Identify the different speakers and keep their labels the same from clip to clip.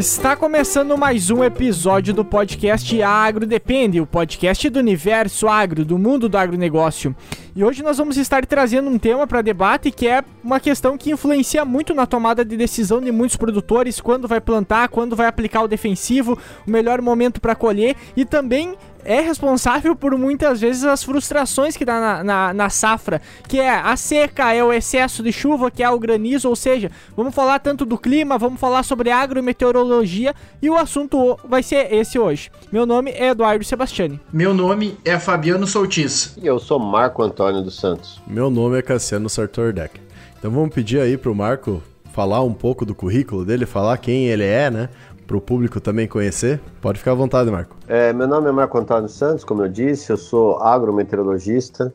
Speaker 1: Está começando mais um episódio do podcast Agro Depende, o podcast do universo agro, do mundo do agronegócio. E hoje nós vamos estar trazendo um tema para debate que é uma questão que influencia muito na tomada de decisão de muitos produtores, quando vai plantar, quando vai aplicar o defensivo, o melhor momento para colher e também é responsável por muitas vezes as frustrações que dá na, na, na, safra, que é a seca, é o excesso de chuva, que é o granizo, ou seja, vamos falar tanto do clima, vamos falar sobre agrometeorologia e o assunto vai ser esse hoje. Meu nome é Eduardo Sebastiani.
Speaker 2: Meu nome é Fabiano Soutis.
Speaker 3: E eu sou Marco Antônio dos Santos.
Speaker 4: Meu nome é Cassiano Sartordeck. Então vamos pedir aí pro Marco falar um pouco do currículo dele, falar quem ele é, né? Para o público também conhecer? Pode ficar à vontade, Marco.
Speaker 3: É, meu nome é Marco Antônio Santos, como eu disse, eu sou agrometeorologista,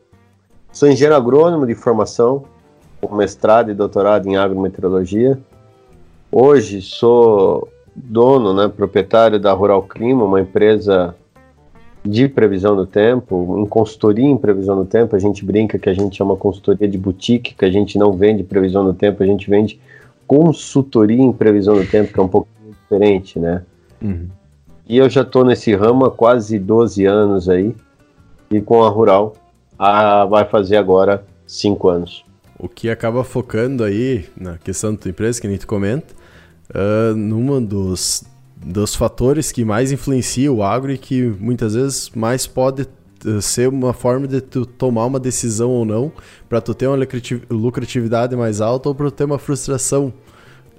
Speaker 3: sou engenheiro agrônomo de formação, com mestrado e doutorado em agrometeorologia. Hoje sou dono, né, proprietário da Rural Clima, uma empresa de previsão do tempo, em consultoria em previsão do tempo. A gente brinca que a gente é uma consultoria de boutique, que a gente não vende previsão do tempo, a gente vende consultoria em previsão do tempo, que é um pouco diferente, né? Uhum. E eu já estou nesse ramo há quase 12 anos aí, e com a Rural a, vai fazer agora 5 anos.
Speaker 4: O que acaba focando aí na questão da tua empresa, que nem tu comenta, uh, numa dos, dos fatores que mais influencia o agro e que muitas vezes mais pode ser uma forma de tu tomar uma decisão ou não, para tu ter uma lucratividade mais alta ou para ter uma frustração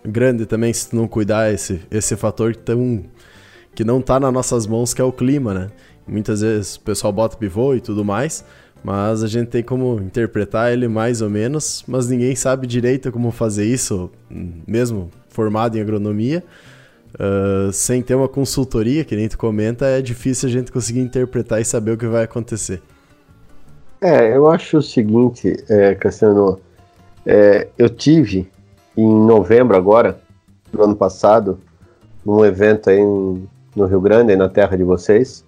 Speaker 4: grande também se tu não cuidar esse, esse fator tão que não tá nas nossas mãos, que é o clima, né? Muitas vezes o pessoal bota pivô e tudo mais, mas a gente tem como interpretar ele mais ou menos, mas ninguém sabe direito como fazer isso, mesmo formado em agronomia. Uh, sem ter uma consultoria, que nem tu comenta, é difícil a gente conseguir interpretar e saber o que vai acontecer.
Speaker 3: É, eu acho o seguinte, é, Cassiano, é, eu tive em novembro agora, do ano passado, num evento aí no Rio Grande, aí na terra de vocês.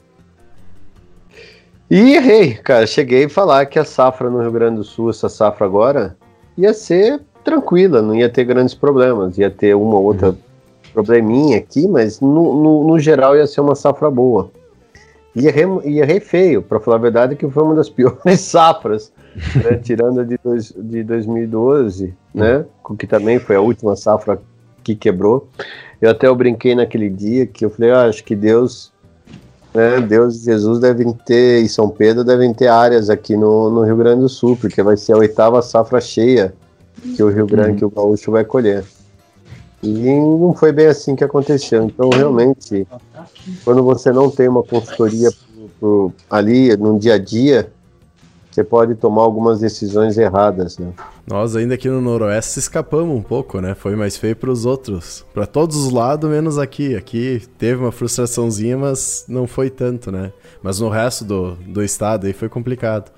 Speaker 3: E errei, cara. Cheguei a falar que a safra no Rio Grande do Sul, essa safra agora, ia ser tranquila, não ia ter grandes problemas, ia ter uma ou outra probleminha aqui, mas no, no, no, geral ia ser uma safra boa. E errei, e errei feio, para falar a verdade, que foi uma das piores safras né, tirando a de, dois, de 2012, né, que também foi a última safra que quebrou. Eu até eu brinquei naquele dia que eu falei, ah, acho que Deus, né, Deus e Jesus devem ter, e São Pedro devem ter áreas aqui no, no Rio Grande do Sul, porque vai ser a oitava safra cheia que o Rio Grande, uhum. que o Gaúcho vai colher. E não foi bem assim que aconteceu. Então, realmente, quando você não tem uma consultoria pro, pro, ali no dia a dia, você pode tomar algumas decisões erradas, né?
Speaker 4: Nós ainda aqui no Noroeste escapamos um pouco, né? Foi mais feio para os outros, para todos os lados, menos aqui. Aqui teve uma frustraçãozinha, mas não foi tanto, né? Mas no resto do, do estado aí foi complicado.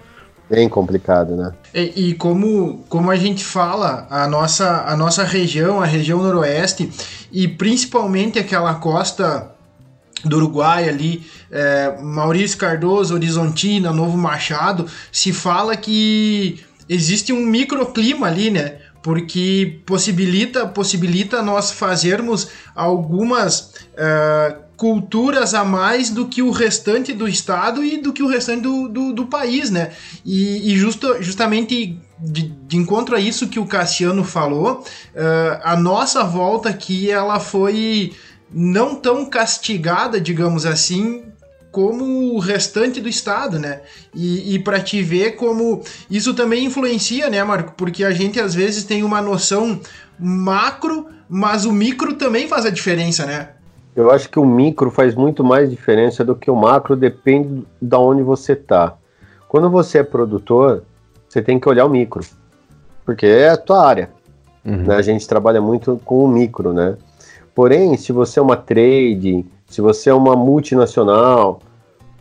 Speaker 3: Bem complicado, né?
Speaker 2: E, e, como, como a gente fala, a nossa, a nossa região, a região noroeste, e principalmente aquela costa do Uruguai ali, é, Maurício Cardoso, Horizontina, Novo Machado, se fala que existe um microclima ali, né? Porque possibilita, possibilita nós fazermos algumas uh, culturas a mais do que o restante do estado e do que o restante do, do, do país, né? E, e justo, justamente de, de, encontro a isso que o Cassiano falou, uh, a nossa volta aqui ela foi não tão castigada, digamos assim, como o restante do estado, né? E, e para te ver como isso também influencia, né, Marco? Porque a gente às vezes tem uma noção macro, mas o micro também faz a diferença, né?
Speaker 3: Eu acho que o micro faz muito mais diferença do que o macro, depende da onde você tá. Quando você é produtor, você tem que olhar o micro, porque é a tua área. Uhum. Né? A gente trabalha muito com o micro, né? Porém, se você é uma trade, se você é uma multinacional,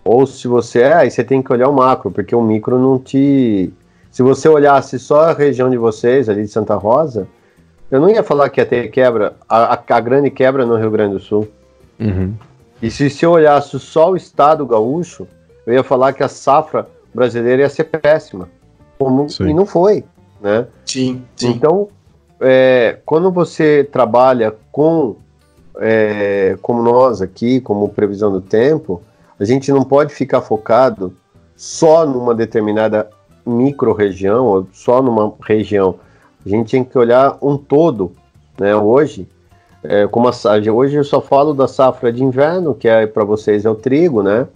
Speaker 3: ou se você é, aí você tem que olhar o macro, porque o micro não te. Se você olhasse só a região de vocês, ali de Santa Rosa, eu não ia falar que ia ter quebra, a, a, a grande quebra no Rio Grande do Sul. Uhum. E se, se eu olhasse só o estado gaúcho, eu ia falar que a safra brasileira ia ser péssima. Como, e não foi, né?
Speaker 2: Sim, sim.
Speaker 3: Então, é, quando você trabalha com é, como nós aqui, como previsão do tempo, a gente não pode ficar focado só numa determinada micro-região ou só numa região. A gente tem que olhar um todo, né? Hoje, é, como a, hoje eu só falo da safra de inverno, que é para vocês é o trigo, né?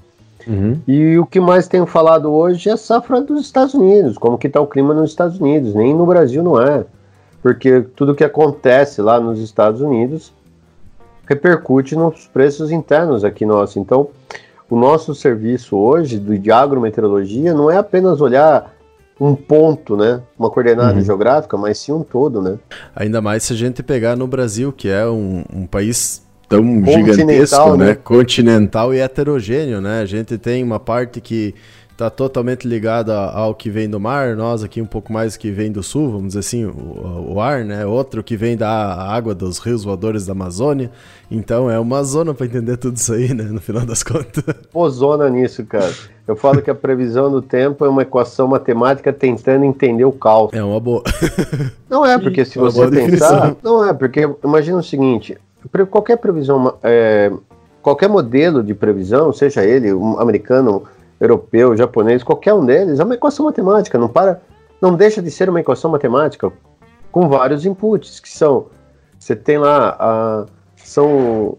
Speaker 3: Uhum. E o que mais tenho falado hoje é a safra dos Estados Unidos, como que está o clima nos Estados Unidos, nem no Brasil não é, porque tudo que acontece lá nos Estados Unidos repercute nos preços internos aqui nossos. Então, o nosso serviço hoje de agrometeorologia não é apenas olhar um ponto, né? Uma coordenada uhum. geográfica, mas sim um todo, né?
Speaker 4: Ainda mais se a gente pegar no Brasil, que é um, um país tão gigantesco, né? né? Continental e heterogêneo, né? A gente tem uma parte que está totalmente ligada ao que vem do mar, nós aqui um pouco mais que vem do sul, vamos dizer assim, o, o ar, né? Outro que vem da água dos rios voadores da Amazônia. Então é uma zona para entender tudo isso aí, né? No final das contas.
Speaker 3: Pô, zona nisso, cara. Eu falo que a previsão do tempo é uma equação matemática tentando entender o caos.
Speaker 4: É uma boa.
Speaker 3: Não é, porque se você pensar. Não é, porque imagina o seguinte: qualquer previsão, é, qualquer modelo de previsão, seja ele um americano, europeu, japonês, qualquer um deles, é uma equação matemática, não para, não deixa de ser uma equação matemática com vários inputs, que são, você tem lá, a, são,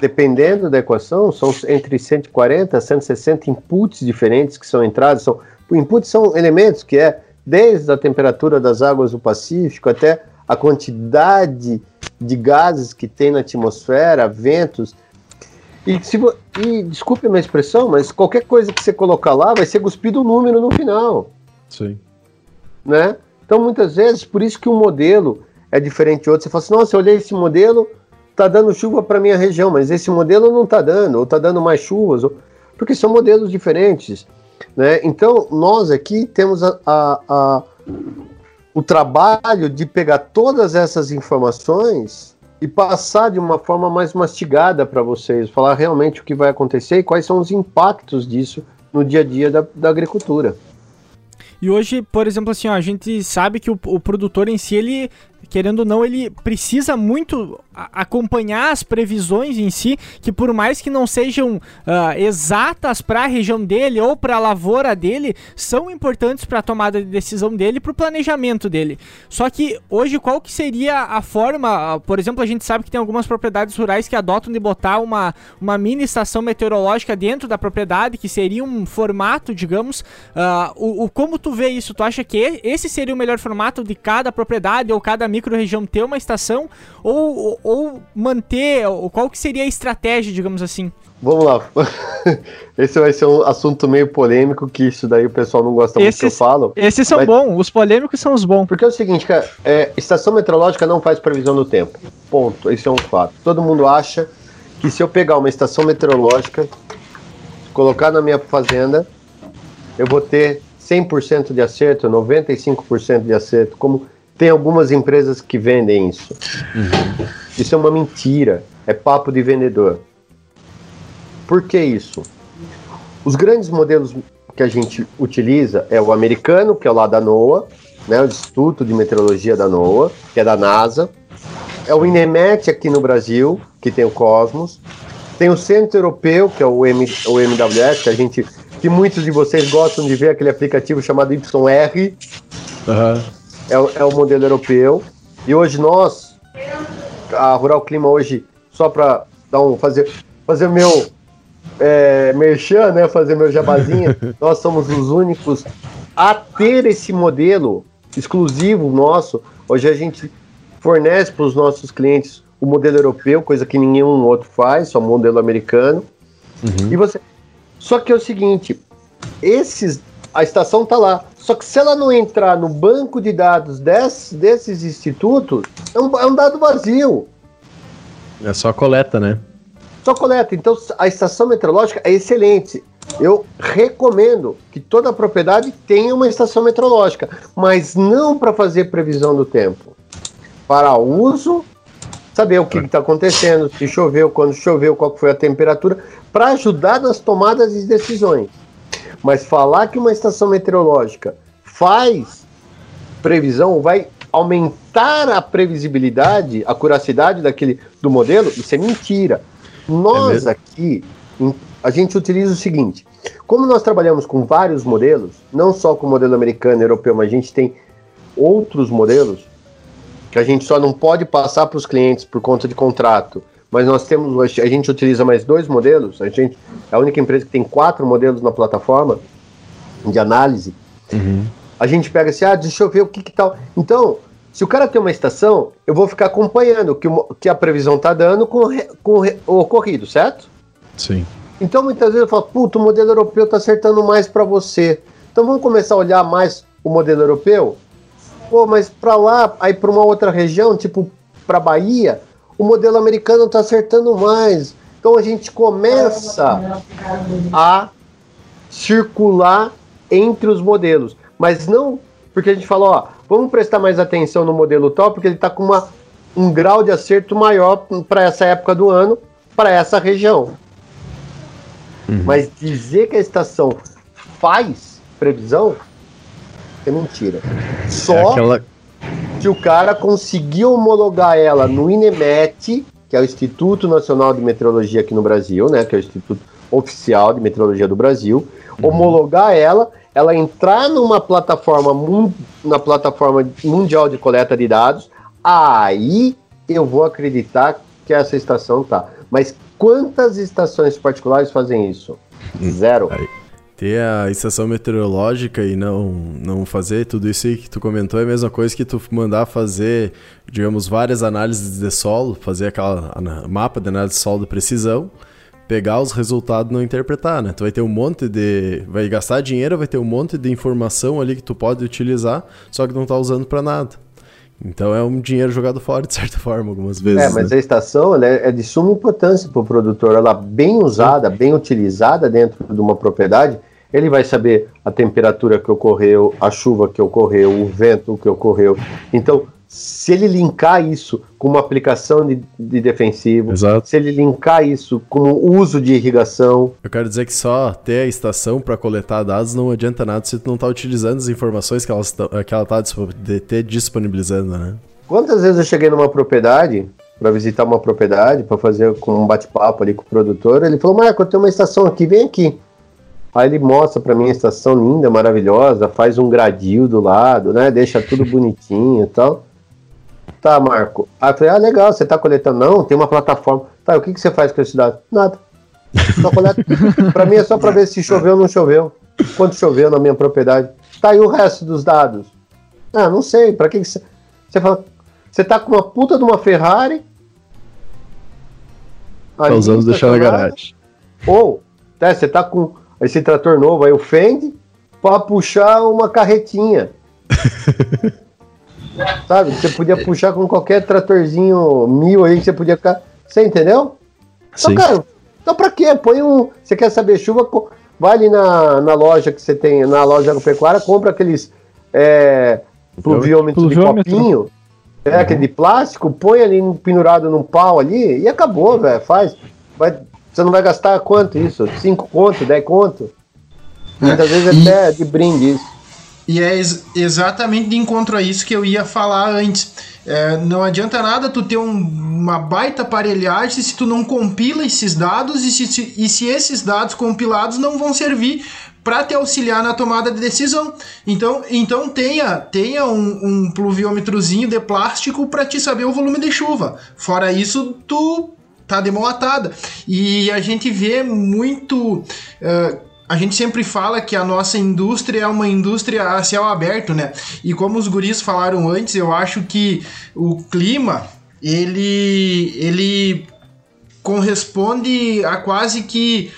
Speaker 3: dependendo da equação, são entre 140 a 160 inputs diferentes que são entrados, são, inputs são elementos que é desde a temperatura das águas do Pacífico até a quantidade de gases que tem na atmosfera, ventos, e, se, e desculpe a minha expressão, mas qualquer coisa que você colocar lá vai ser cuspido um número no final.
Speaker 4: Sim.
Speaker 3: Né? Então, muitas vezes, por isso que um modelo é diferente de outro. Você fala assim, nossa, eu olhei esse modelo, tá dando chuva para minha região, mas esse modelo não tá dando, ou tá dando mais chuvas, ou... porque são modelos diferentes. Né? Então, nós aqui temos a, a, a, o trabalho de pegar todas essas informações e passar de uma forma mais mastigada para vocês, falar realmente o que vai acontecer e quais são os impactos disso no dia a dia da, da agricultura.
Speaker 1: E hoje, por exemplo, assim, ó, a gente sabe que o, o produtor em si, ele, querendo ou não, ele precisa muito acompanhar as previsões em si, que por mais que não sejam uh, exatas para a região dele ou para a lavoura dele, são importantes para a tomada de decisão dele, para o planejamento dele. Só que hoje qual que seria a forma, uh, por exemplo, a gente sabe que tem algumas propriedades rurais que adotam de botar uma, uma mini estação meteorológica dentro da propriedade, que seria um formato, digamos, uh, o, o, como tu vê isso? Tu acha que esse seria o melhor formato de cada propriedade ou cada micro-região ter uma estação ou ou manter, ou qual que seria a estratégia, digamos assim?
Speaker 3: Vamos lá. Esse vai ser um assunto meio polêmico, que isso daí o pessoal não gosta esses, muito que eu falo.
Speaker 1: Esses são mas... bons, os polêmicos são os bons.
Speaker 3: Porque é o seguinte, cara, é, estação meteorológica não faz previsão do tempo. Ponto. Isso é um fato. Todo mundo acha que se eu pegar uma estação meteorológica, colocar na minha fazenda, eu vou ter 100% de acerto, 95% de acerto, como tem algumas empresas que vendem isso. Uhum. Isso é uma mentira, é papo de vendedor. Por que isso? Os grandes modelos que a gente utiliza é o americano, que é o lá da NOAA, né, o Instituto de Meteorologia da NOAA, que é da NASA. É o INEMET aqui no Brasil, que tem o Cosmos. Tem o Centro Europeu, que é o, M, o MWS, que a gente que muitos de vocês gostam de ver aquele aplicativo chamado YR. Uhum. É, é o modelo europeu. E hoje nós, a Rural Clima hoje, só para dar um, fazer, fazer meu é, merchan, né, fazer meu jabazinha, nós somos os únicos a ter esse modelo exclusivo nosso. Hoje a gente fornece para os nossos clientes o modelo europeu, coisa que nenhum outro faz, só modelo americano. Uhum. E você, só que é o seguinte, esses a estação está lá. Só que se ela não entrar no banco de dados desses, desses institutos, é um, é um dado vazio.
Speaker 4: É só coleta, né?
Speaker 3: Só coleta. Então a estação meteorológica é excelente. Eu recomendo que toda propriedade tenha uma estação meteorológica, mas não para fazer previsão do tempo. Para uso, saber o que está acontecendo, se choveu, quando choveu, qual foi a temperatura, para ajudar nas tomadas de decisões. Mas falar que uma estação meteorológica faz previsão, vai aumentar a previsibilidade, a curacidade daquele do modelo, isso é mentira. Nós é aqui, a gente utiliza o seguinte: como nós trabalhamos com vários modelos, não só com o modelo americano, europeu, mas a gente tem outros modelos que a gente só não pode passar para os clientes por conta de contrato. Mas nós temos, a gente utiliza mais dois modelos. A gente é a única empresa que tem quatro modelos na plataforma de análise. Uhum. A gente pega assim, ah, deixa eu ver o que, que tal. Então, se o cara tem uma estação, eu vou ficar acompanhando o que, que a previsão está dando com, com o ocorrido, certo?
Speaker 4: Sim.
Speaker 3: Então, muitas vezes eu falo, puto, o modelo europeu está acertando mais para você. Então, vamos começar a olhar mais o modelo europeu? Pô, mas para lá, aí para uma outra região, tipo para Bahia, o modelo americano está acertando mais. Então a gente começa a circular entre os modelos, mas não porque a gente fala, ó, vamos prestar mais atenção no modelo tal, porque ele está com uma, um grau de acerto maior para essa época do ano, para essa região. Uhum. Mas dizer que a estação faz previsão é mentira. Só é aquela... que o cara conseguiu homologar ela no INEMET, que é o Instituto Nacional de Meteorologia aqui no Brasil, né? Que é o Instituto Oficial de Meteorologia do Brasil, uhum. homologar ela, ela entrar numa plataforma na plataforma mundial de coleta de dados, aí eu vou acreditar que essa estação tá. Mas quantas estações particulares fazem isso? Hum. Zero.
Speaker 4: Ter a estação meteorológica e não, não fazer tudo isso aí que tu comentou é a mesma coisa que tu mandar fazer, digamos, várias análises de solo, fazer aquela mapa de análise de solo de precisão, pegar os resultados e não interpretar, né? Tu vai ter um monte de... vai gastar dinheiro, vai ter um monte de informação ali que tu pode utilizar, só que não tá usando para nada. Então é um dinheiro jogado fora, de certa forma, algumas vezes.
Speaker 3: É, mas né? a estação é, é de suma importância para o produtor. Ela bem usada, bem utilizada dentro de uma propriedade, ele vai saber a temperatura que ocorreu, a chuva que ocorreu, o vento que ocorreu. Então, se ele linkar isso com uma aplicação de, de defensivo, Exato. se ele linkar isso com o uso de irrigação.
Speaker 4: Eu quero dizer que só ter a estação para coletar dados não adianta nada se tu não está utilizando as informações que ela está disponibilizando, né?
Speaker 3: Quantas vezes eu cheguei numa propriedade, para visitar uma propriedade, para fazer com um bate-papo ali com o produtor, ele falou: Marco, eu tenho uma estação aqui, vem aqui. Aí ele mostra para mim a estação linda, maravilhosa, faz um gradil do lado, né? Deixa tudo bonitinho e tal. Tá, Marco. Aí eu falei, ah, legal, você tá coletando? Não, tem uma plataforma. Tá, o que, que você faz com esse dado? Nada. Só coleta. pra mim é só pra ver se choveu ou não choveu. Quanto choveu na minha propriedade. Tá, e o resto dos dados? Ah, não sei. Pra que, que você. Você fala, você tá com uma puta de uma Ferrari.
Speaker 4: Tá usando deixar na garagem.
Speaker 3: Ou, né, você tá com esse trator novo aí, o Fend, para puxar uma carretinha. Sabe? Você podia puxar com qualquer tratorzinho mil aí que você podia ficar. Você entendeu? Então, Sim. cara, então pra quê? Põe um. Você quer saber chuva? Vai ali na, na loja que você tem, na loja agropecuária, compra aqueles é, pluviômetros de copinho. É, uhum. aquele de plástico, põe ali pendurado num pau ali e acabou, velho. Faz. Vai você não vai gastar quanto isso? 5 conto, 10 conto? Muitas é, vezes e, até de brinde isso.
Speaker 2: E é ex exatamente de encontro a isso que eu ia falar antes. É, não adianta nada tu ter um, uma baita aparelhagem se tu não compila esses dados e se, se, e se esses dados compilados não vão servir para te auxiliar na tomada de decisão. Então, então tenha, tenha um, um pluviômetrozinho de plástico para te saber o volume de chuva. Fora isso, tu tá de mão atada. E a gente vê muito. Uh, a gente sempre fala que a nossa indústria é uma indústria a céu aberto, né? E como os guris falaram antes, eu acho que o clima ele ele corresponde a quase que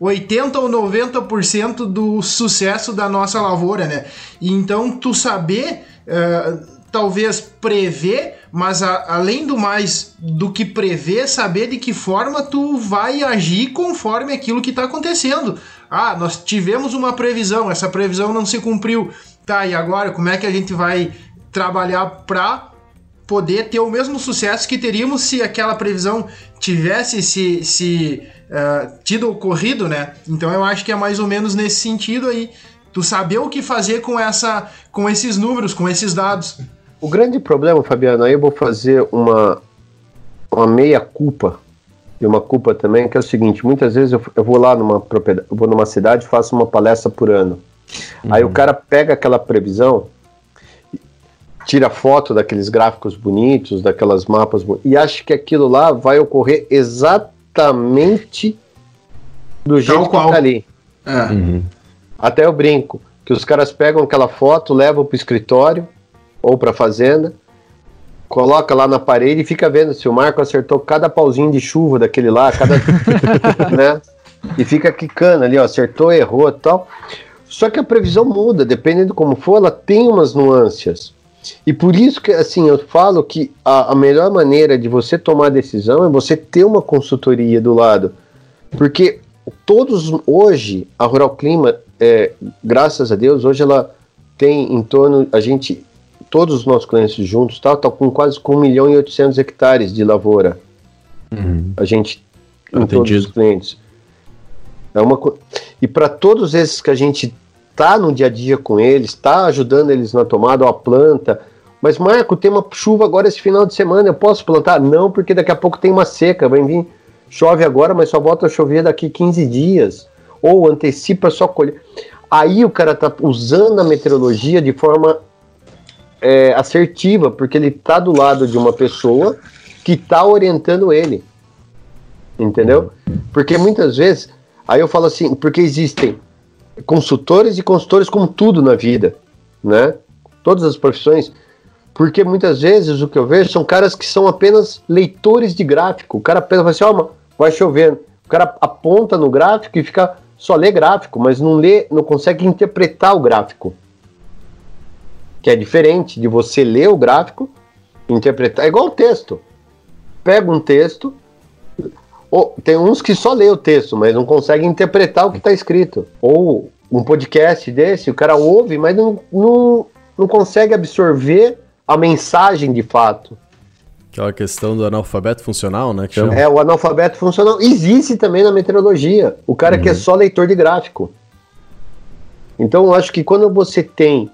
Speaker 2: 80 ou 90% do sucesso da nossa lavoura, né? Então tu saber uh, talvez prever mas a, além do mais do que prever, saber de que forma tu vai agir conforme aquilo que está acontecendo. Ah, nós tivemos uma previsão, essa previsão não se cumpriu. Tá, e agora como é que a gente vai trabalhar para poder ter o mesmo sucesso que teríamos se aquela previsão tivesse se, se uh, tido ocorrido, né? Então eu acho que é mais ou menos nesse sentido aí. Tu saber o que fazer com essa com esses números, com esses dados.
Speaker 3: O grande problema, Fabiano, aí eu vou fazer uma, uma meia culpa e uma culpa também, que é o seguinte, muitas vezes eu, eu vou lá numa propriedade, eu vou numa cidade e faço uma palestra por ano. Uhum. Aí o cara pega aquela previsão, tira foto daqueles gráficos bonitos, daquelas mapas e acha que aquilo lá vai ocorrer exatamente do jeito que tá ali. É. Uhum. Até eu brinco que os caras pegam aquela foto, levam para o escritório ou para a fazenda, coloca lá na parede e fica vendo se o Marco acertou cada pauzinho de chuva daquele lá, cada, né? E fica quicando ali, ó, acertou, errou, tal. Só que a previsão muda, dependendo de como for, ela tem umas nuances. E por isso que, assim, eu falo que a, a melhor maneira de você tomar decisão é você ter uma consultoria do lado. Porque todos, hoje, a Rural Clima, é, graças a Deus, hoje ela tem em torno, a gente todos os nossos clientes juntos, tá, tá com quase com 1 milhão e 800 hectares de lavoura. Uhum. A gente, em todos os clientes. É uma E para todos esses que a gente tá no dia a dia com eles, tá ajudando eles na tomada, a planta. Mas, Marco, tem uma chuva agora esse final de semana, eu posso plantar? Não, porque daqui a pouco tem uma seca, vai vir, chove agora, mas só volta a chover daqui 15 dias. Ou antecipa só colher. Aí o cara tá usando a meteorologia de forma é, assertiva, porque ele está do lado de uma pessoa que está orientando ele. Entendeu? Porque muitas vezes, aí eu falo assim, porque existem consultores e consultores como tudo na vida, né? Todas as profissões, porque muitas vezes o que eu vejo são caras que são apenas leitores de gráfico. O cara pensa assim, ó, oh, vai chovendo. O cara aponta no gráfico e fica só lê gráfico, mas não lê, não consegue interpretar o gráfico que é diferente de você ler o gráfico, interpretar. É igual o texto. Pega um texto, ou, tem uns que só lê o texto, mas não conseguem interpretar o que está escrito. Ou um podcast desse, o cara ouve, mas não, não, não consegue absorver a mensagem de fato.
Speaker 4: Aquela questão do analfabeto funcional, né?
Speaker 3: É, o analfabeto funcional existe também na meteorologia. O cara uhum. que é uhum. só leitor de gráfico. Então, eu acho que quando você tem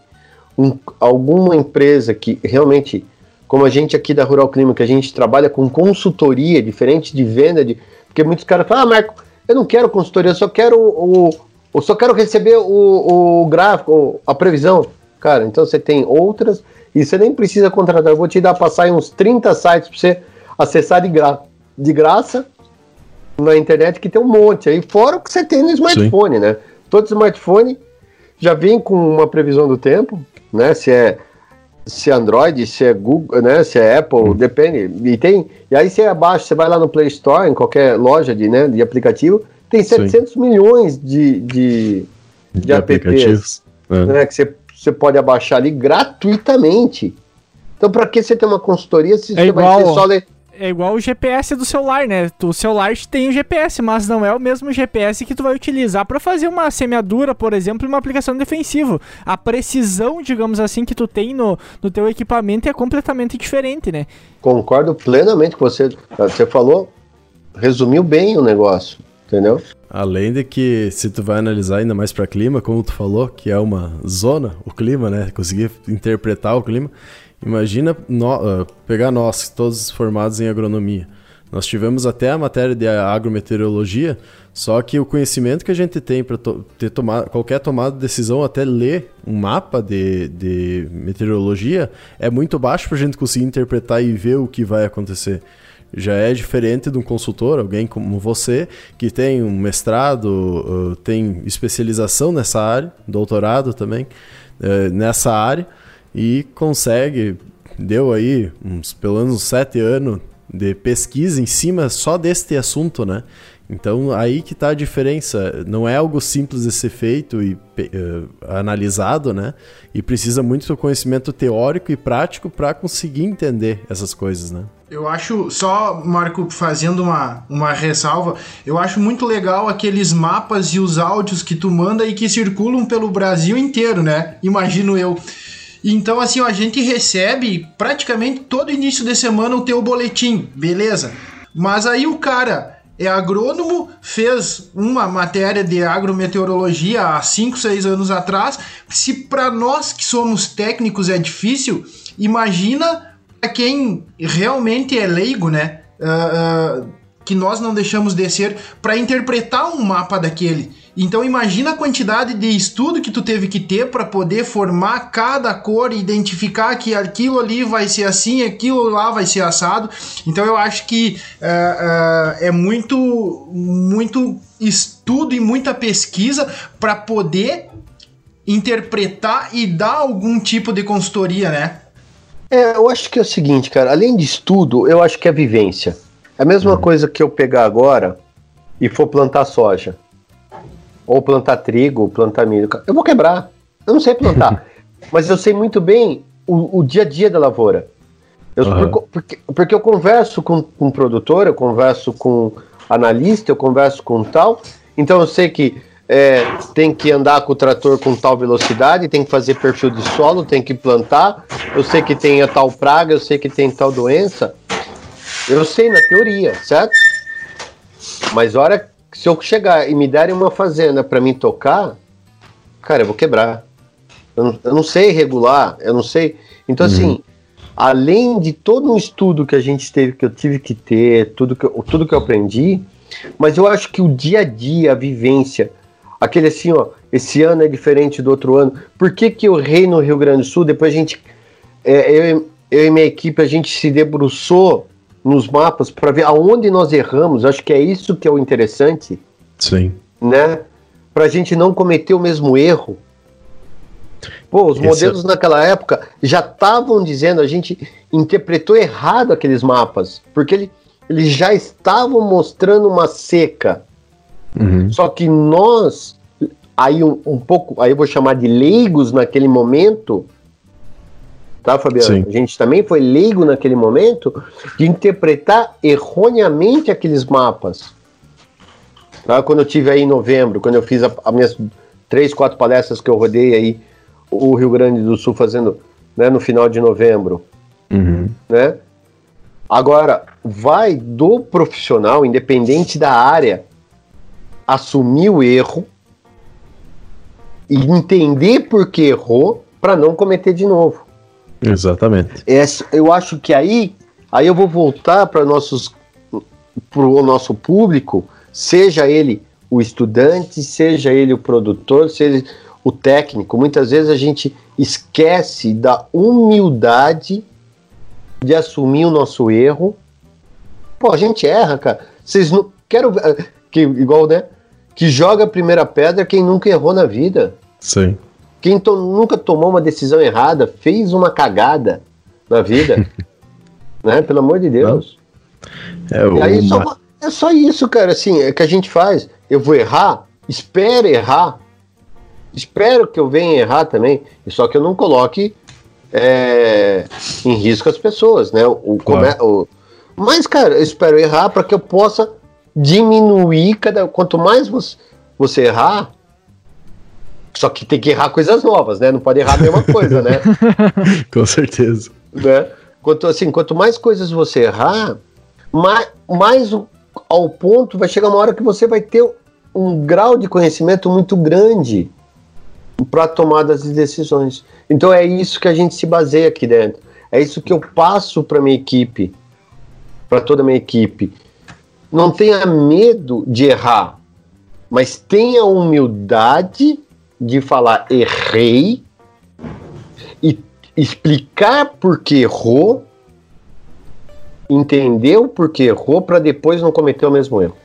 Speaker 3: um, alguma empresa que realmente, como a gente aqui da Rural Clima, que a gente trabalha com consultoria, diferente de venda, de, porque muitos caras falam, ah, Marco, eu não quero consultoria, eu só quero o, eu só quero receber o, o gráfico, a previsão. Cara, então você tem outras e você nem precisa contratar. Eu vou te dar passar aí uns 30 sites para você acessar de, gra de graça na internet, que tem um monte aí, fora o que você tem no smartphone, Sim. né? Todo smartphone já vem com uma previsão do tempo, né? Se é se é Android, se é Google, né? Se é Apple, hum. depende. E tem e aí você abaixa, você vai lá no Play Store, em qualquer loja de, né, de aplicativo, tem 700 Sim. milhões de, de, de, de aplicativos é. né, que você, você pode abaixar ali gratuitamente. Então, para que você ter uma consultoria se é você igual, vai ter só ler?
Speaker 1: É igual o GPS do celular, né? O celular tem o GPS, mas não é o mesmo GPS que tu vai utilizar para fazer uma semeadura, por exemplo, uma aplicação defensiva. A precisão, digamos assim, que tu tem no, no teu equipamento é completamente diferente, né?
Speaker 3: Concordo plenamente com você. Você falou, resumiu bem o negócio, entendeu?
Speaker 4: Além de que, se tu vai analisar ainda mais para clima, como tu falou, que é uma zona, o clima, né? Conseguir interpretar o clima. Imagina no, uh, pegar nós, todos formados em agronomia. Nós tivemos até a matéria de agrometeorologia, só que o conhecimento que a gente tem para to ter tomado qualquer tomada de decisão, até ler um mapa de, de meteorologia, é muito baixo para a gente conseguir interpretar e ver o que vai acontecer. Já é diferente de um consultor, alguém como você, que tem um mestrado, uh, tem especialização nessa área, doutorado também uh, nessa área e consegue, deu aí uns pelo menos uns sete anos de pesquisa em cima só deste assunto, né? Então aí que está a diferença. Não é algo simples de ser feito e uh, analisado, né? E precisa muito do conhecimento teórico e prático para conseguir entender essas coisas, né?
Speaker 2: Eu acho, só, Marco, fazendo uma, uma ressalva, eu acho muito legal aqueles mapas e os áudios que tu manda e que circulam pelo Brasil inteiro, né? Imagino eu. Então, assim, ó, a gente recebe praticamente todo início de semana o teu boletim, beleza? Mas aí o cara é agrônomo, fez uma matéria de agrometeorologia há 5, 6 anos atrás. Se para nós que somos técnicos é difícil, Imagina para quem realmente é leigo, né? Uh, uh, que nós não deixamos de ser para interpretar um mapa daquele. Então imagina a quantidade de estudo que tu teve que ter para poder formar cada cor, identificar que aquilo ali vai ser assim, aquilo lá vai ser assado. Então eu acho que uh, uh, é muito, muito estudo e muita pesquisa para poder interpretar e dar algum tipo de consultoria, né?
Speaker 3: É, eu acho que é o seguinte, cara. Além de estudo, eu acho que é vivência. É a mesma uhum. coisa que eu pegar agora e for plantar soja ou plantar trigo, plantar milho. Eu vou quebrar. Eu não sei plantar. mas eu sei muito bem o, o, dia a dia da lavoura. Eu, uhum. porque, porque eu converso com, com produtor, eu converso com analista, eu converso com tal. Então eu sei que é, tem que andar com o trator com tal velocidade, tem que fazer perfil de solo, tem que plantar. Eu sei que tem a tal praga, eu sei que tem tal doença. Eu sei na teoria, certo? Mas hora se eu chegar e me derem uma fazenda para mim tocar, cara, eu vou quebrar. Eu não, eu não sei regular, eu não sei. Então, uhum. assim, além de todo um estudo que a gente teve, que eu tive que ter, tudo que eu, tudo que eu aprendi, mas eu acho que o dia a dia, a vivência, aquele assim, ó, esse ano é diferente do outro ano. Por que, que eu rei no Rio Grande do Sul? Depois a gente, é, eu, eu e minha equipe, a gente se debruçou nos mapas para ver aonde nós erramos. Acho que é isso que é o interessante.
Speaker 4: Sim.
Speaker 3: Né? Para a gente não cometer o mesmo erro. Pô, os Esse modelos é... naquela época já estavam dizendo, a gente interpretou errado aqueles mapas, porque ele, eles já estavam mostrando uma seca. Uhum. Só que nós, aí um, um pouco, aí eu vou chamar de leigos naquele momento, tá, Fabiano? Sim. A gente também foi leigo naquele momento de interpretar erroneamente aqueles mapas. Tá? Quando eu tive aí em novembro, quando eu fiz as minhas três, quatro palestras que eu rodei aí o Rio Grande do Sul fazendo né, no final de novembro, uhum. né? Agora, vai do profissional, independente da área, assumir o erro e entender por que errou para não cometer de novo.
Speaker 4: Exatamente.
Speaker 3: Essa, eu acho que aí, aí eu vou voltar para nossos para o nosso público, seja ele o estudante, seja ele o produtor, seja o técnico. Muitas vezes a gente esquece da humildade de assumir o nosso erro. Pô, a gente erra, cara. Vocês não quero que igual, né? Que joga a primeira pedra quem nunca errou na vida.
Speaker 4: Sim.
Speaker 3: Quem to nunca tomou uma decisão errada, fez uma cagada na vida. né? Pelo amor de Deus. É, uma... aí só, é só isso, cara, assim, é que a gente faz. Eu vou errar, espero errar. Espero que eu venha errar também. Só que eu não coloque é, em risco as pessoas, né? O, claro. o, mas, cara, eu espero errar para que eu possa diminuir cada. Quanto mais você, você errar, só que tem que errar coisas novas, né? Não pode errar a mesma coisa, né?
Speaker 4: Com certeza.
Speaker 3: Né? Quanto, assim, quanto mais coisas você errar, mais, mais ao ponto vai chegar uma hora que você vai ter um grau de conhecimento muito grande para tomada de decisões. Então é isso que a gente se baseia aqui dentro. É isso que eu passo para minha equipe, para toda a minha equipe. Não tenha medo de errar, mas tenha humildade de falar errei e explicar por que errou, entendeu por que errou para depois não cometer o mesmo erro.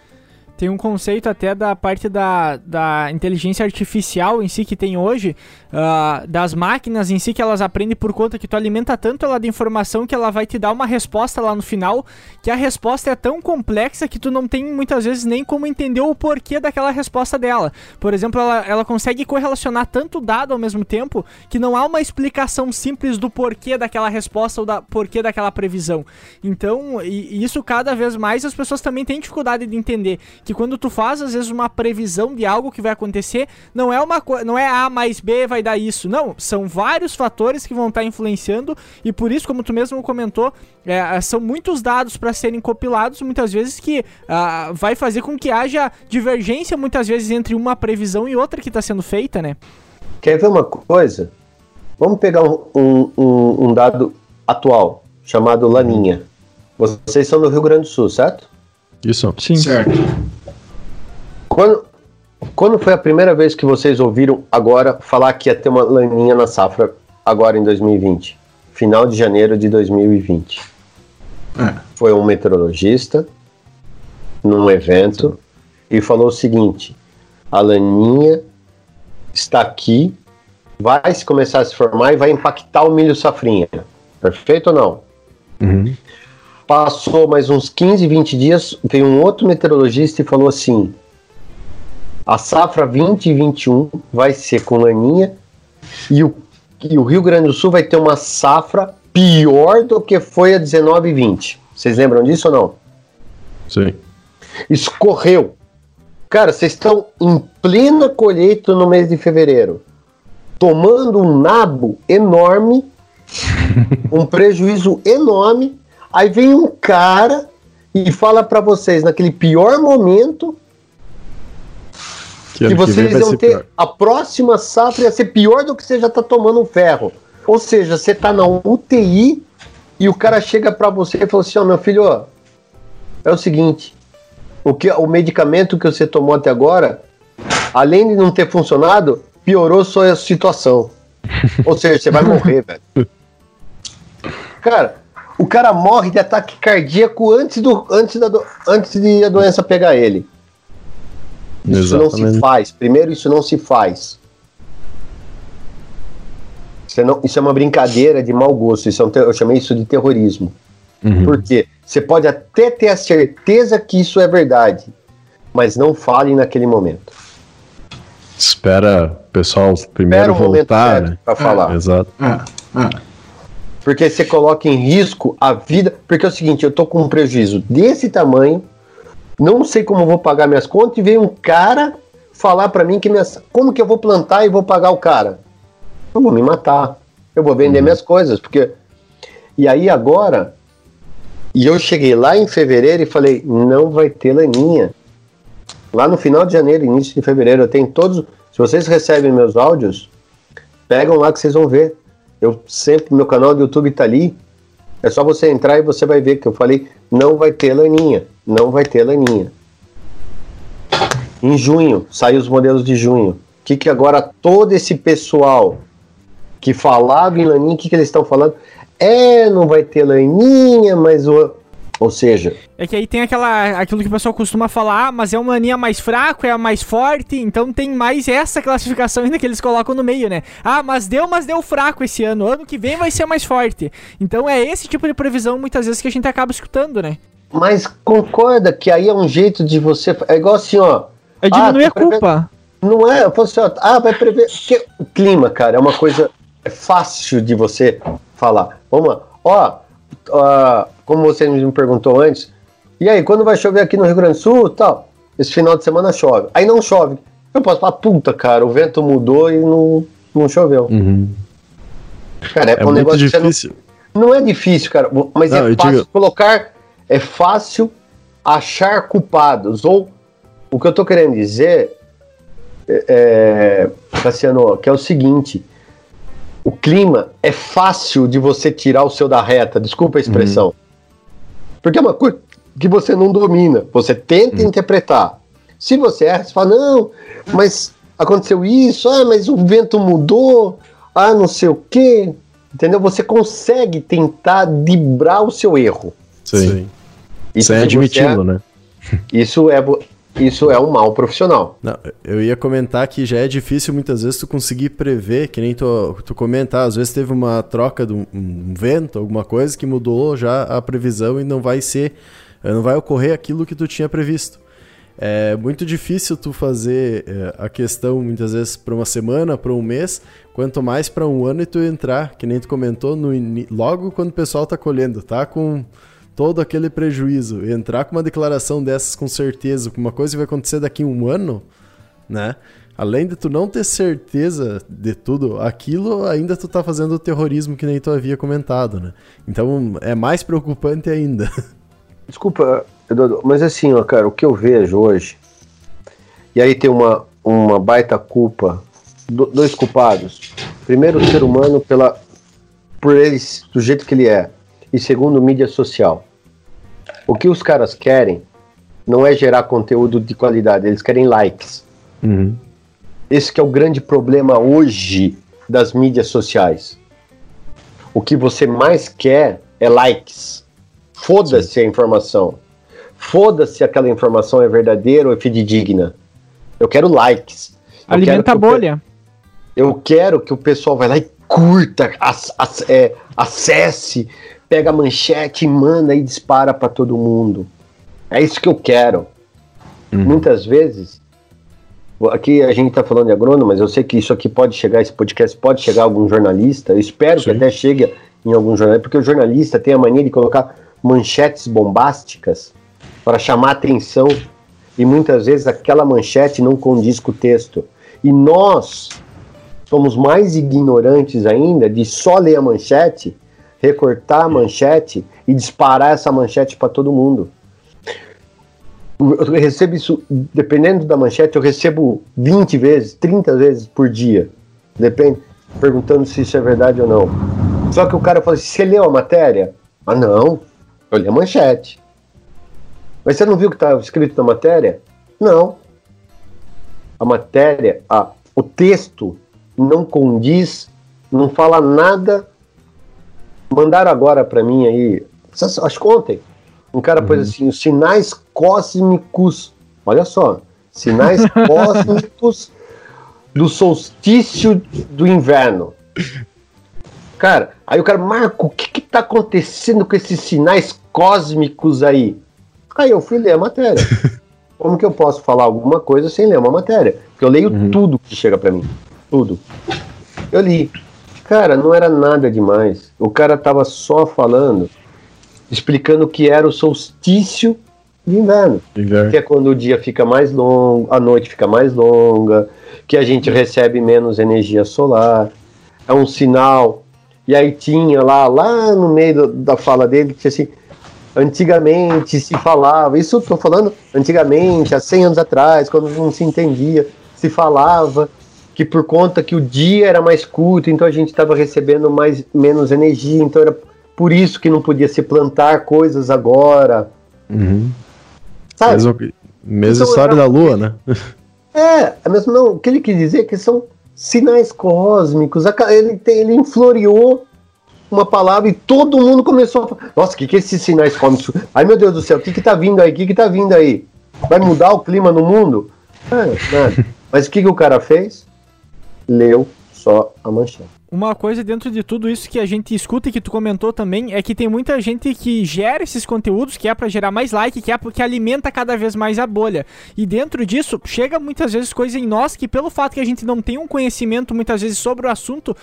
Speaker 1: Tem um conceito até da parte da, da inteligência artificial em si que tem hoje, uh, das máquinas em si que elas aprendem por conta que tu alimenta tanto ela de informação que ela vai te dar uma resposta lá no final, que a resposta é tão complexa que tu não tem muitas vezes nem como entender o porquê daquela resposta dela. Por exemplo, ela, ela consegue correlacionar tanto dado ao mesmo tempo que não há uma explicação simples do porquê daquela resposta ou da porquê daquela previsão. Então, e, e isso cada vez mais as pessoas também têm dificuldade de entender que quando tu faz às vezes uma previsão de algo que vai acontecer, não é uma não é A mais B vai dar isso, não, são vários fatores que vão estar tá influenciando e por isso, como tu mesmo comentou, é, são muitos dados para serem compilados, muitas vezes que uh, vai fazer com que haja divergência muitas vezes entre uma previsão e outra que está sendo feita, né?
Speaker 3: Quer ver uma coisa? Vamos pegar um, um, um dado atual, chamado Laninha. Vocês são do Rio Grande do Sul, certo?
Speaker 4: Isso.
Speaker 1: Sim.
Speaker 2: Certo.
Speaker 3: Quando, quando foi a primeira vez que vocês ouviram agora falar que ia ter uma laninha na safra agora em 2020? Final de janeiro de 2020.
Speaker 2: É.
Speaker 3: Foi um meteorologista num evento e falou o seguinte: a laninha está aqui, vai se começar a se formar e vai impactar o milho safrinha. Perfeito ou não?
Speaker 4: Uhum.
Speaker 3: Passou mais uns 15, 20 dias, veio um outro meteorologista e falou assim: a safra 2021 vai ser com laninha e o, e o Rio Grande do Sul vai ter uma safra pior do que foi a 19 e 20. Vocês lembram disso ou não?
Speaker 4: Sim.
Speaker 3: Escorreu. Cara, vocês estão em plena colheita no mês de fevereiro, tomando um nabo enorme, um prejuízo enorme. Aí vem um cara e fala pra vocês naquele pior momento que
Speaker 4: vem
Speaker 3: vocês
Speaker 4: vai
Speaker 3: iam ter
Speaker 4: pior.
Speaker 3: a próxima safra ia ser pior do que você já tá tomando um ferro. Ou seja, você tá na UTI e o cara chega pra você e fala assim: Ó, meu filho, ó, é o seguinte, o, que, o medicamento que você tomou até agora, além de não ter funcionado, piorou sua situação. Ou seja, você vai morrer, velho. Cara, o cara morre de ataque cardíaco antes, do, antes, da, do- antes de a doença pegar ele. Isso não se
Speaker 4: Exatamente.
Speaker 3: faz. Primeiro, isso não se faz. Isso é, não- isso é uma brincadeira de mau gosto. Isso é um eu chamei isso de terrorismo.
Speaker 4: Uhum.
Speaker 3: Por quê? Você pode até ter a certeza que isso é verdade, mas não fale naquele momento.
Speaker 4: Espera o pessoal primeiro
Speaker 3: Espera o
Speaker 4: voltar, né?
Speaker 3: para falar.
Speaker 4: Exato.
Speaker 2: É, é.
Speaker 3: Porque você coloca em risco a vida. Porque é o seguinte, eu tô com um prejuízo desse tamanho, não sei como vou pagar minhas contas, e vem um cara falar para mim que minhas, como que eu vou plantar e vou pagar o cara? Eu vou me matar. Eu vou vender minhas coisas, porque. E aí agora. E eu cheguei lá em fevereiro e falei, não vai ter laninha. Lá no final de janeiro, início de fevereiro, eu tenho todos. Se vocês recebem meus áudios, pegam lá que vocês vão ver. Eu sempre, meu canal do YouTube tá ali. É só você entrar e você vai ver que eu falei, não vai ter laninha, não vai ter laninha. Em junho, saiu os modelos de junho. O que que agora todo esse pessoal que falava em laninha, o que que eles estão falando? É, não vai ter laninha, mas o... Ou seja,
Speaker 1: É que aí tem aquela, aquilo que o pessoal costuma falar, ah, mas é uma laninha mais fraco, é a mais forte, então tem mais essa classificação ainda que eles colocam no meio, né? Ah, mas deu, mas deu fraco esse ano, ano que vem vai ser mais forte. Então é esse tipo de previsão muitas vezes que a gente acaba escutando, né?
Speaker 3: mas concorda que aí é um jeito de você... É igual assim, ó...
Speaker 1: É diminuir
Speaker 3: Ah,
Speaker 1: a culpa.
Speaker 3: Não é, eu falo assim, ó, ah, vai prever. Porque o clima, cara, é uma coisa é fácil de você falar. Vamos lá. Ó, ó, como você me perguntou antes, e aí, quando vai chover aqui no Rio Grande do Sul tal? Esse final de semana chove. Aí não chove. Eu posso falar, puta, cara, o vento mudou e não, não choveu.
Speaker 4: Uhum.
Speaker 3: Cara, é,
Speaker 4: É
Speaker 3: um negócio você não-
Speaker 4: difícil.
Speaker 3: não é difícil, cara, mas
Speaker 4: Não,
Speaker 3: é fácil
Speaker 4: digo-
Speaker 3: colocar, é fácil achar culpados. Ou o que eu tô querendo dizer, é, é, Cassiano, que é o seguinte: o clima é fácil de você tirar o seu da reta, desculpa a expressão. Porque é uma coisa que você não domina, você tenta interpretar. Se você erra, você fala, não, mas aconteceu isso, ah, mas o vento mudou, ah, não sei o quê. Entendeu? Você consegue tentar dibrar o seu erro.
Speaker 4: Sim.
Speaker 3: Isso
Speaker 4: Sem
Speaker 3: se
Speaker 4: admiti-lo,
Speaker 3: você-
Speaker 4: né?
Speaker 3: Isso é, isso é um mal profissional.
Speaker 4: Não, eu ia comentar que já é difícil muitas vezes tu conseguir prever, que nem tu, tu às vezes teve uma troca de um, um vento, alguma coisa que mudou já a previsão e não vai ser, eh, não vai ocorrer aquilo que tu tinha previsto. É muito difícil tu fazer eh, a questão muitas vezes para uma semana, para um mês, quanto mais para um ano e tu entrar, que nem tu comentou, no logo quando o pessoal tá colhendo, tá com todo aquele prejuízo, entrar com uma declaração dessas com certeza, com uma coisa que vai acontecer daqui a um ano, né? Além de tu não ter certeza de tudo, aquilo ainda tu tá fazendo o terrorismo que nem tu havia comentado, né? Então é mais preocupante ainda.
Speaker 3: Desculpa, Eduardo, mas assim, ó, cara, o que eu vejo hoje, e aí tem uma, uma baita culpa, do- dois culpados. Primeiro, o ser humano pela, por ele do jeito que ele é, e segundo mídia social. O que os caras querem não é gerar conteúdo de qualidade, eles querem likes.
Speaker 4: Uhum.
Speaker 3: Esse que é o grande problema hoje das mídias sociais. O que você mais quer é likes. Foda-se a informação. Foda-se aquela informação é verdadeira ou é fidedigna. Eu quero likes.
Speaker 1: Alimenta a bolha.
Speaker 3: Eu quero que o pessoal vai lá e curta, ac- ac- é, acesse, pega a manchete e manda e dispara para todo mundo. É isso que eu quero. Muitas vezes, aqui a gente está falando de agrônomo, mas eu sei que isso aqui pode chegar, esse podcast pode chegar a algum jornalista. Eu espero que
Speaker 4: Sim.
Speaker 3: até chegue em algum jornalista, porque o jornalista tem a mania de colocar manchetes bombásticas para chamar atenção e muitas vezes aquela manchete não condiz com o texto. E nós somos mais ignorantes ainda de só ler a manchete, recortar a manchete e disparar essa manchete para todo mundo. Eu recebo isso, dependendo da manchete, eu recebo 20 vezes, 30 vezes por dia. Depende, perguntando se isso é verdade ou não. Só que o cara fala assim: você leu a matéria? Ah, não. Eu li a manchete. Mas você não viu o que estava escrito na matéria? Não. A matéria, a, o texto não condiz, não fala nada. Mandaram agora para mim aí, acho que ontem, um cara pôs assim, os sinais cósmicos, olha só, sinais cósmicos do solstício do inverno. Cara, aí o cara, Marco, o que que tá acontecendo com esses sinais cósmicos aí? Aí eu fui ler a matéria. Como que eu posso falar alguma coisa sem ler uma matéria? Porque eu leio tudo que chega pra mim. Tudo. Eu li. Cara, não era nada demais. O cara tava só falando, explicando que era o solstício de inverno
Speaker 4: Inverno.
Speaker 3: que é quando o dia fica mais longo, a noite fica mais longa, que a gente recebe menos energia solar. É um sinal. E aí tinha lá, lá no meio da fala dele, que tinha assim, antigamente se falava, isso eu tô falando antigamente, há 100 anos atrás, quando não se entendia, se falava que por conta que o dia era mais curto, então a gente estava recebendo mais, menos energia, então era por isso que não podia se plantar coisas agora.
Speaker 4: Uhum.
Speaker 3: Sabe?
Speaker 4: Mesma, mesma
Speaker 3: Então,
Speaker 4: história da Lua, né?
Speaker 3: É, é mesmo não. O que ele quis dizer é que são sinais cósmicos. Ele, ele infloriou uma palavra e todo mundo começou a falar. Nossa, o que, que é esses sinais cósmicos? Ai meu Deus do céu, o que, que tá vindo aí? O que, que tá vindo aí? Vai mudar o clima no mundo? É, nada. Mas o que, que o cara fez? Leu só a manchete.
Speaker 1: Uma coisa dentro de tudo isso que a gente escuta e que tu comentou também é que tem muita gente que gera esses conteúdos que é pra gerar mais like, que é porque alimenta cada vez mais a bolha. E dentro disso, chega muitas vezes coisa em nós que pelo fato que a gente não tem um conhecimento muitas vezes sobre o assunto,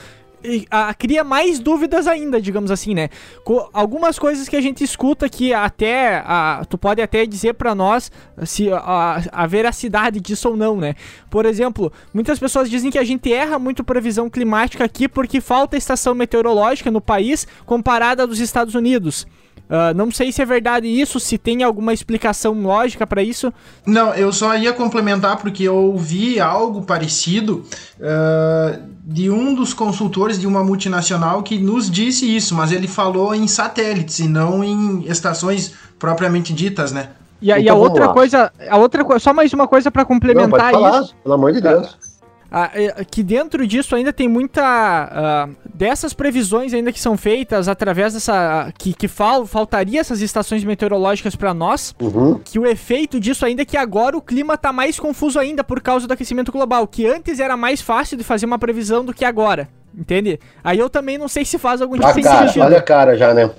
Speaker 1: a- cria mais dúvidas ainda, digamos assim, né? Co- algumas coisas que a gente escuta que até a, tu pode até dizer pra nós se a, a veracidade disso ou não, né? Por exemplo, muitas pessoas dizem que a gente erra muito previsão climática aqui porque falta estação meteorológica no país comparada dos Estados Unidos. Ah, não sei se é verdade isso, se tem alguma explicação lógica pra isso.
Speaker 2: Não, eu só ia complementar porque eu ouvi algo parecido ah, de um dos consultores de uma multinacional que nos disse isso, mas ele falou em satélites e não em estações propriamente ditas, né?
Speaker 1: E, a- e a
Speaker 3: Então,
Speaker 1: outra
Speaker 3: lá.
Speaker 1: coisa, a outra coisa, só mais uma coisa pra
Speaker 3: Não, pode
Speaker 1: complementar
Speaker 3: falar,
Speaker 1: isso.
Speaker 3: pelo amor de Deus.
Speaker 1: Ah, é, que dentro disso ainda tem muita ah, dessas previsões ainda que são feitas através dessa que, que fal, faltaria essas estações meteorológicas pra nós
Speaker 3: Uhum.
Speaker 1: que o efeito disso ainda é que agora o clima tá mais confuso ainda por causa do aquecimento global que antes era mais fácil de fazer uma previsão do que agora entende aí eu também não sei se faz algum tipo de sentido
Speaker 3: olha a cara já, né?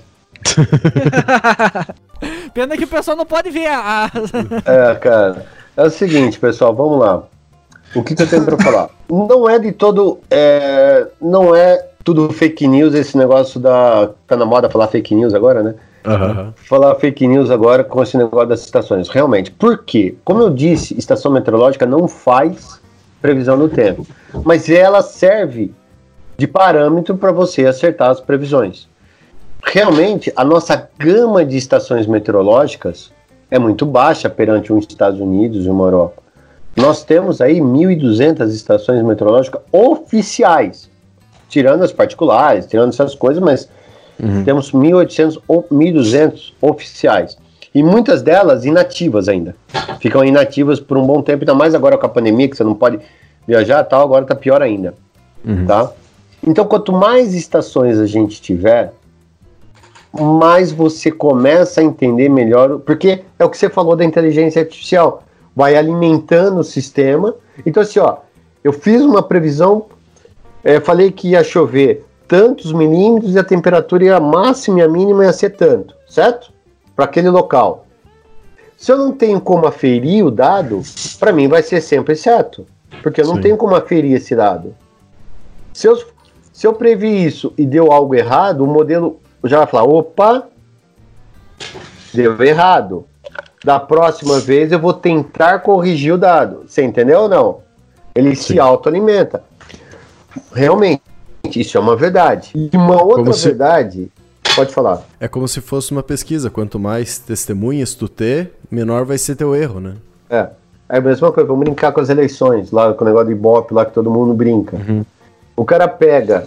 Speaker 1: pena que o pessoal não pode ver a-
Speaker 3: É, cara. É o seguinte, pessoal, vamos lá. O que, que eu tenho pra falar? Não é de todo. é, não é tudo fake news esse negócio da. Tá na moda falar fake news agora, né?
Speaker 4: Aham.
Speaker 3: Falar fake news agora com esse negócio das estações. Realmente. Por quê? Como eu disse, estação meteorológica não faz previsão do tempo. Mas ela serve de parâmetro para você acertar as previsões. Realmente, a nossa gama de estações meteorológicas é muito baixa perante os Estados Unidos e uma Europa. Nós temos aí 1.200 estações meteorológicas oficiais. tirando as particulares, tirando essas coisas, mas uhum. temos 1.800 ou 1.200 oficiais. E muitas delas inativas ainda. Ficam inativas por um bom tempo, ainda mais agora com a pandemia, que você não pode viajar tal, agora tá pior ainda. Uhum. Tá? Então, quanto mais estações a gente tiver, mais você começa a entender melhor, porque é o que você falou da inteligência artificial, vai alimentando o sistema. Então, assim, ó, eu fiz uma previsão, é, falei que ia chover tantos milímetros e a temperatura ia máxima e a mínima ia ser tanto, certo? Para aquele local. Se eu não tenho como aferir o dado, para mim vai ser sempre certo, porque eu não Sim. tenho como aferir esse dado. Se eu, se eu previ isso e deu algo errado, o modelo já vai falar: opa, deu errado. Da próxima vez eu vou tentar corrigir o dado. Você entendeu ou não? Ele Sim. se autoalimenta. Realmente, isso é uma verdade. E uma outra se... verdade. Pode falar.
Speaker 4: É como se fosse uma pesquisa. Quanto mais testemunhas tu ter, menor vai ser teu erro, né?
Speaker 3: É. É a mesma coisa. Vamos brincar com as eleições, lá com o negócio de Ibope, lá que todo mundo brinca. Uhum. O cara pega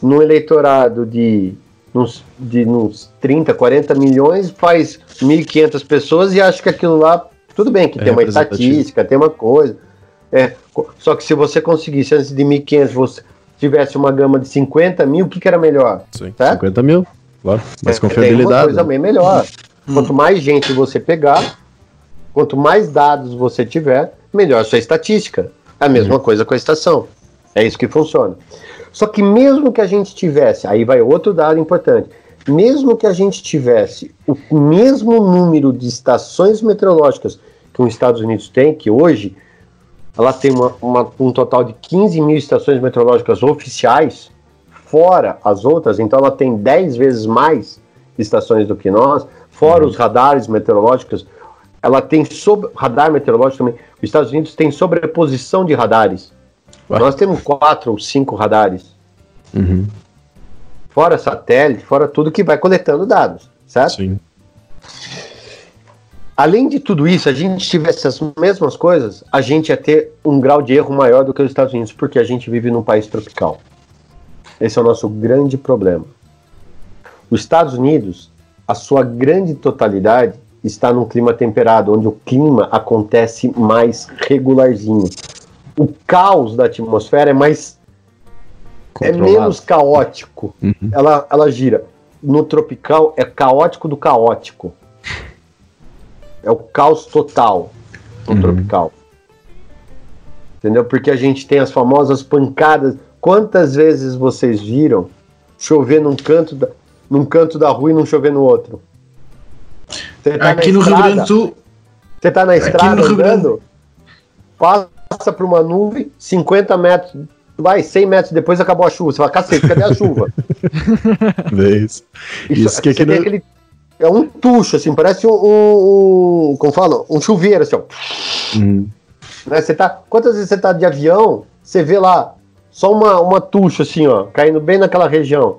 Speaker 3: no eleitorado de uns, de uns 30, 40 milhões, faz 1.500 pessoas e acha que aquilo lá, tudo bem, que é tem uma estatística, tem uma coisa. É, só que se você conseguisse, antes de 1.500, você tivesse uma gama de 50 mil, o que, que era melhor?
Speaker 4: Sim, certo? 50 mil, claro. Mais
Speaker 3: é, confiabilidade. Uma coisa bem melhor. Hum. Quanto mais gente você pegar, quanto mais dados você tiver, melhor a sua estatística. É a mesma hum. coisa com a estação. É isso que funciona. Só que mesmo que a gente tivesse, aí vai outro dado importante, mesmo que a gente tivesse o mesmo número de estações meteorológicas que os Estados Unidos tem, que hoje ela tem uma, uma, um total de 15 mil estações meteorológicas oficiais, fora as outras, então ela tem 10 vezes mais estações do que nós, fora uhum. os radares meteorológicos, ela tem sobre, radar meteorológico também. Os Estados Unidos tem sobreposição de radares. Nós temos quatro ou cinco radares. Uhum. Fora satélite, fora tudo que vai coletando dados, certo? Sim. Além de tudo isso, a gente tivesse as mesmas coisas, a gente ia ter um grau de erro maior do que os Estados Unidos, porque a gente vive num país tropical. Esse é o nosso grande problema. Os Estados Unidos, a sua grande totalidade, está num clima temperado, onde o clima acontece mais regularzinho o caos da atmosfera é mais. É menos caótico. Uhum. Ela, ela gira. No tropical é caótico do caótico. É o caos total no uhum. tropical. Entendeu? Porque a gente tem as famosas pancadas. Quantas vezes vocês viram chover num canto da, num canto da rua e não chover no outro?
Speaker 2: Tá Aqui no estrada, Rio Grande do Sul.
Speaker 3: Você tá na estrada andando, passa passa por uma nuvem, 50 metros, vai, 100 metros depois acabou a chuva. Você fala, cacete, cadê a chuva?
Speaker 4: é isso.
Speaker 3: Isso, isso que aqui no... aquele, é um tucho, assim, parece um, um, um, como fala, um chuveiro, assim, ó. Uhum. Né, você tá, quantas vezes você tá de avião, você vê lá só uma, uma tucha, assim, ó, caindo bem naquela região.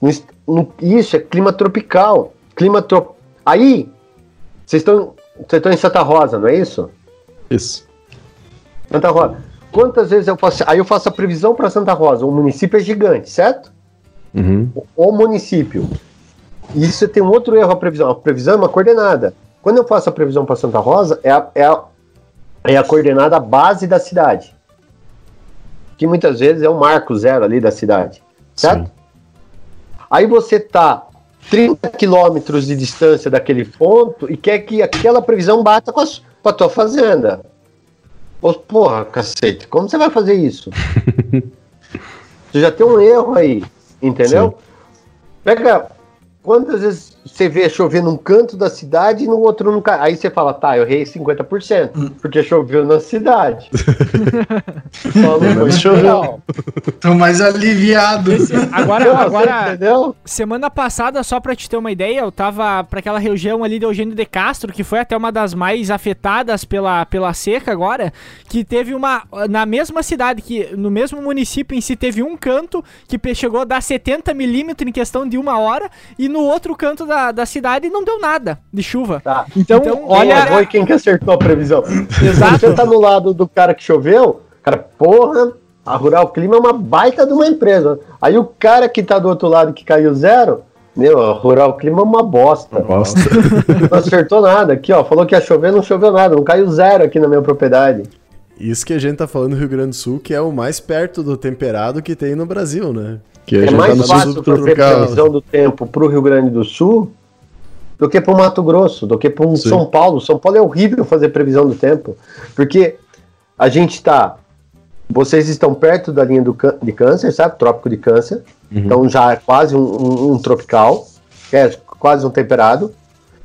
Speaker 3: No, no, isso é clima tropical. Clima trop... Aí, vocês estão vocês estão em Santa Rosa, não é isso?
Speaker 4: Isso.
Speaker 3: Santa Rosa. Quantas vezes eu faço. Aí eu faço a previsão para Santa Rosa. O município é gigante, certo? Uhum. O, município. E isso tem um outro erro a previsão. A previsão é uma coordenada. Quando eu faço a previsão para Santa Rosa, é a, é, a, é a coordenada base da cidade. Que muitas vezes é o marco zero ali da cidade. Certo? Sim. Aí você tá 30 quilômetros de distância daquele ponto e quer que aquela previsão bata com a, com a tua fazenda. Pô, porra, cacete, como você vai fazer isso? você já tem um erro aí, entendeu? Sim. Pega. Quantas vezes você vê chover num canto da cidade e no outro nunca. Aí você fala, tá, eu errei 50%, hum. porque choveu na cidade.
Speaker 2: Mas choveu. Tô mais aliviado. Esse,
Speaker 1: agora, agora entendeu? semana passada, só pra te ter uma ideia, eu tava pra aquela região ali de Eugênio de Castro, que foi até uma das mais afetadas pela, pela seca agora, que teve uma. Na mesma cidade, que no mesmo município em si, teve um canto que chegou a dar 70 milímetros em questão de uma hora, e no outro canto da, da cidade não deu nada de chuva.
Speaker 3: Tá. Então, então olha. Foi quem que acertou a previsão. Exato. Se você tá no lado do cara que choveu, cara, porra, A Rural Clima é uma baita de uma empresa. Aí o cara que tá do outro lado que caiu zero, meu, a Rural Clima é uma bosta.
Speaker 4: Bosta.
Speaker 3: Não acertou nada. Aqui, ó, falou que ia chover, não choveu nada. Não caiu zero aqui na minha propriedade.
Speaker 4: Isso que a gente tá falando no Rio Grande do Sul, que é o mais perto do temperado que tem no Brasil, né? Que
Speaker 3: É mais
Speaker 4: tá no
Speaker 3: fácil fazer previsão do tempo pro Rio Grande do Sul do que pro Mato Grosso, do que pro
Speaker 4: Sim.
Speaker 3: São Paulo. São Paulo é horrível fazer previsão do tempo, porque a gente tá. Vocês estão perto da linha do de câncer, sabe? Trópico de câncer. Então já é quase um, um- um tropical, é quase um temperado.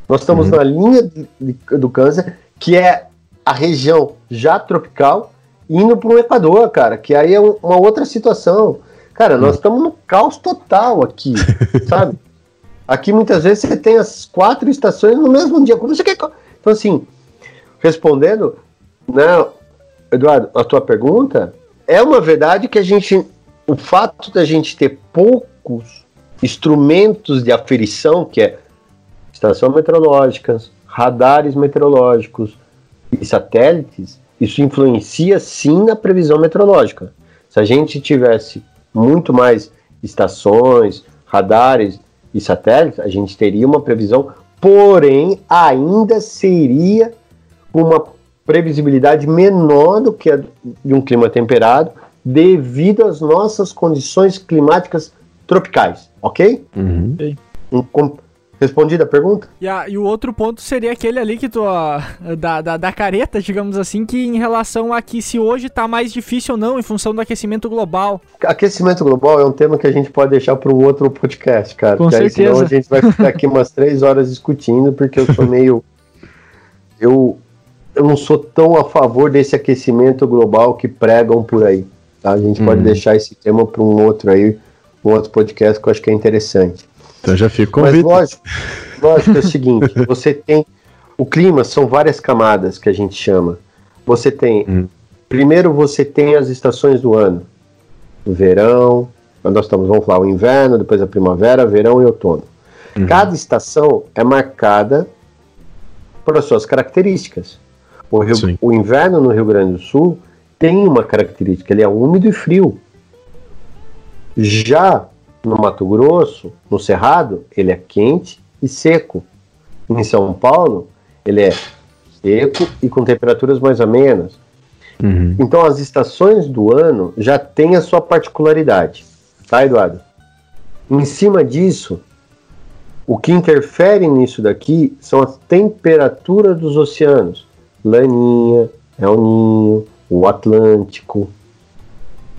Speaker 3: Nós estamos na linha de- de- do câncer, que é a região já tropical, indo para o Equador, cara, que aí é um- uma outra situação. Cara, nós estamos no caos total aqui, sabe? Aqui muitas vezes você tem as quatro estações no mesmo dia. Como você quer... Então, assim, respondendo, né, Eduardo, a tua pergunta, é uma verdade que a gente, o fato da gente ter poucos instrumentos de aferição, que é estação meteorológicas, radares meteorológicos e satélites, isso influencia sim na previsão meteorológica. Se a gente tivesse muito mais estações, radares e satélites, a gente teria uma previsão, porém ainda seria uma previsibilidade menor do que a de um clima temperado, devido às nossas condições climáticas tropicais, ok?
Speaker 4: Uhum.
Speaker 3: Um Respondida a pergunta?
Speaker 1: E, a- e o outro ponto seria aquele ali que tu. Da, da, da careta, digamos assim, que em relação a que se hoje tá mais difícil ou não em função do aquecimento global.
Speaker 3: Aquecimento global é um tema que a gente pode deixar para um outro podcast, cara.
Speaker 1: Com
Speaker 3: porque aí
Speaker 1: certeza.
Speaker 3: senão a gente vai ficar aqui umas três horas discutindo, porque eu sou meio. Eu, eu não sou tão a favor desse aquecimento global que pregam por aí. Tá? A gente pode
Speaker 4: Uhum.
Speaker 3: deixar esse tema para um outro aí, um outro podcast que eu acho que é interessante.
Speaker 4: Então já fica o
Speaker 3: Mas
Speaker 4: convite.
Speaker 3: lógico, lógico é o seguinte, você tem o clima são várias camadas que a gente chama. Você tem
Speaker 4: Hum.
Speaker 3: primeiro você tem as estações do ano, o verão, nós estamos vamos falar o inverno, depois a primavera, verão e outono. Cada estação é marcada por as suas características. O, Rio- o inverno no Rio Grande do Sul tem uma característica, ele é úmido e frio. Já no Mato Grosso, no Cerrado, ele é quente e seco. Em São Paulo, ele é seco e com temperaturas mais amenas.
Speaker 4: Uhum.
Speaker 3: Então as estações do ano já têm a sua particularidade, tá, Eduardo? Em cima disso, o que interfere nisso daqui são as temperaturas dos oceanos. Laninha, El Ninho, o Atlântico.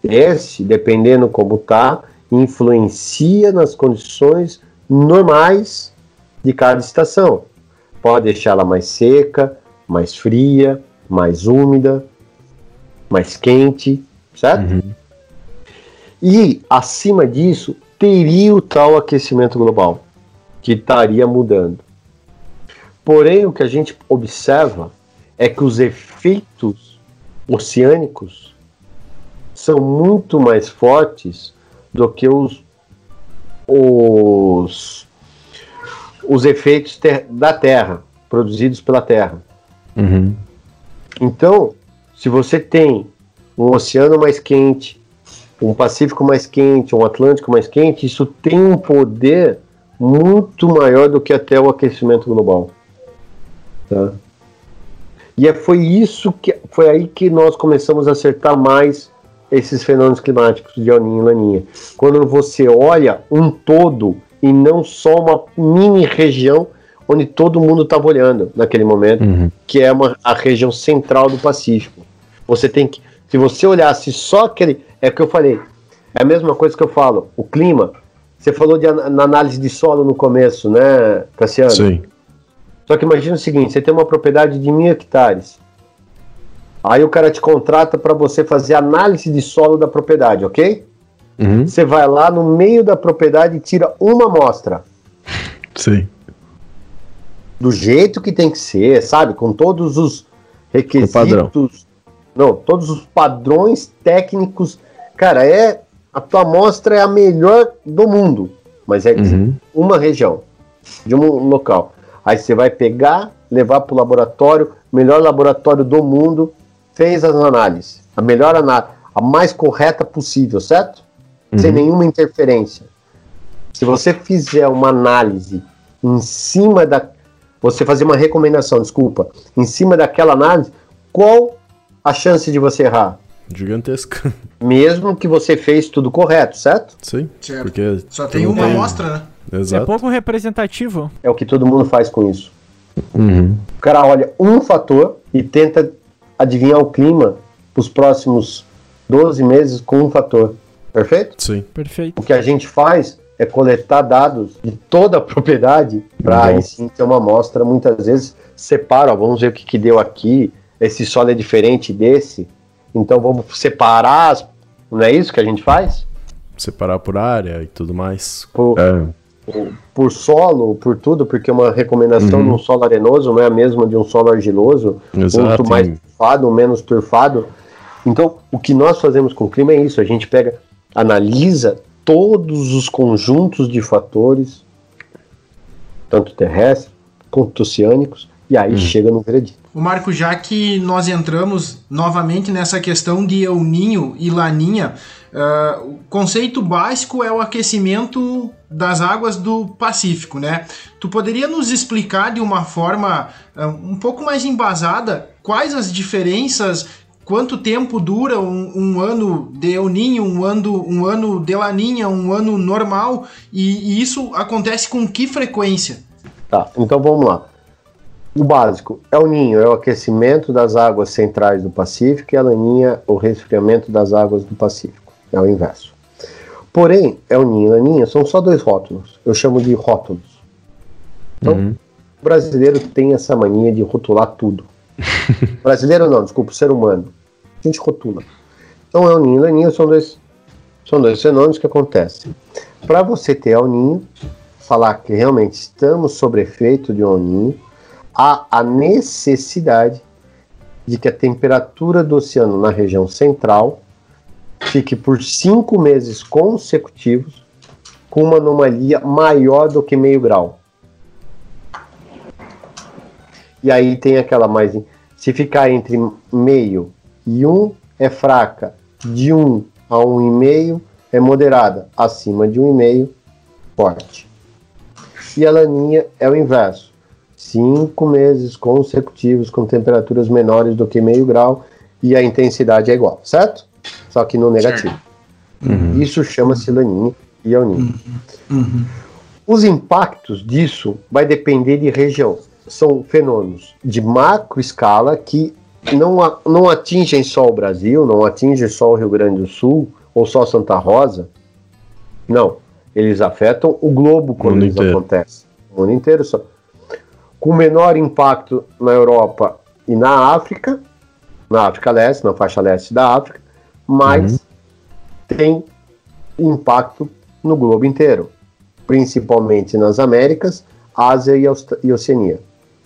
Speaker 3: Esse, dependendo como tá, influencia nas condições normais de cada estação. Pode deixar ela mais seca, mais fria, mais úmida, mais quente, certo?
Speaker 4: Uhum.
Speaker 3: E acima disso, teria o tal aquecimento global, que estaria mudando. Porém, o que a gente observa é que os efeitos oceânicos são muito mais fortes do que os, os, os efeitos ter- da Terra, produzidos pela Terra.
Speaker 4: Uhum.
Speaker 3: Então, se você tem um oceano mais quente, um Pacífico mais quente, um Atlântico mais quente, isso tem um poder muito maior do que até o aquecimento global. Tá? E é, foi isso que foi aí que nós começamos a acertar mais esses fenômenos climáticos de El e Laninha. Quando você olha um todo e não só uma mini região onde todo mundo estava olhando naquele momento
Speaker 4: Uhum.
Speaker 3: que é uma, a região central do Pacífico. Você tem que, se você olhasse só aquele, é o que eu falei, é a mesma coisa que eu falo, o clima. Você falou de na análise de solo no começo, né, Cassiano?
Speaker 4: Sim.
Speaker 3: Só que imagina o seguinte: você tem uma propriedade de mil hectares. Aí o cara te contrata para você fazer análise de solo da propriedade, ok?
Speaker 4: Uhum.
Speaker 3: Você vai lá no meio da propriedade e tira uma amostra.
Speaker 4: Sim.
Speaker 3: do jeito que tem que ser, sabe? Com todos os requisitos. Não, todos os padrões técnicos. Cara, é. A tua amostra é a melhor do mundo. Mas é de
Speaker 4: Uhum.
Speaker 3: uma região, de um local. Aí você vai pegar, levar para o laboratório, melhor laboratório do mundo, fez as análises. A melhor análise. a mais correta possível, certo? Sem nenhuma interferência. Se você fizer uma análise em cima da. Você fazer uma recomendação, desculpa, em cima daquela análise, qual a chance de você errar?
Speaker 4: Gigantesca.
Speaker 3: Mesmo que você fez tudo correto, certo?
Speaker 4: Sim.
Speaker 2: Certo.
Speaker 4: Porque
Speaker 2: Só tem uma amostra, né?
Speaker 1: É
Speaker 4: Exato.
Speaker 1: pouco representativo.
Speaker 3: É o que todo mundo faz com isso.
Speaker 4: Uhum.
Speaker 3: O cara olha um fator e tenta adivinhar o clima os próximos 12 meses com um fator. Perfeito?
Speaker 4: Sim.
Speaker 1: Perfeito.
Speaker 3: O que a gente faz é coletar dados de toda a propriedade para
Speaker 4: Uhum.
Speaker 3: aí sim ter uma amostra. Muitas vezes separa, ó, vamos ver o que, que deu aqui. Esse solo é diferente desse. Então vamos separar. As... Não é isso que a gente faz?
Speaker 4: Separar por área e tudo mais.
Speaker 3: Por,
Speaker 4: É.
Speaker 3: por solo, por tudo, porque uma recomendação
Speaker 4: Uhum.
Speaker 3: de um solo arenoso não é a mesma de um solo argiloso,
Speaker 4: Exato,
Speaker 3: muito mais turfado, menos turfado. Então, o que nós fazemos com o clima é isso: a gente pega, analisa todos os conjuntos de fatores, tanto terrestres quanto oceânicos, e aí chega no veredito.
Speaker 2: O Marco, já que nós entramos novamente nessa questão de El Ninho e Laninha, ah, o conceito básico é o aquecimento das águas do Pacífico, né? Tu poderia nos explicar de uma forma ah, um pouco mais embasada quais as diferenças, quanto tempo dura um, um ano de El Ninho, um ano, um ano de Laninha, um ano normal, e, e isso acontece com que frequência?
Speaker 3: Tá, então vamos lá. O básico, El Ninho é o aquecimento das águas centrais do Pacífico e a Laninha o resfriamento das águas do Pacífico. É o inverso. Porém, El Ninho e Laninha são só dois rótulos. Eu chamo de rótulos. Então,
Speaker 4: Uhum.
Speaker 3: o brasileiro tem essa mania de rotular tudo. brasileiro não, desculpa, o ser humano. A gente rotula. Então, El Ninho e Laninha são dois, são dois fenômenos que acontecem. Para você ter El Ninho, falar que realmente estamos sob efeito de um El Ninho, há a necessidade de que a temperatura do oceano na região central fique por cinco meses consecutivos com uma anomalia maior do que meio grau. E aí tem aquela mais. Se ficar entre meio e um é fraca, de um a um e meio é moderada, acima de um e meio forte. E a laninha é o inverso. Cinco meses consecutivos com temperaturas menores do que meio grau e a intensidade é igual, certo? Só que no negativo. Isso chama-se laninha e el ninho. Os impactos disso vai depender de região. São fenômenos de macro escala que não, a- não atingem só o Brasil, não atingem só o Rio Grande do Sul ou só Santa Rosa. Não. Eles afetam o globo quando
Speaker 4: inteiro.
Speaker 3: acontecem. O mundo inteiro só. Com menor impacto na Europa e na África, na África Leste, na faixa leste da África, mas tem impacto no globo inteiro, principalmente nas Américas, Ásia e, Aust- e Oceania,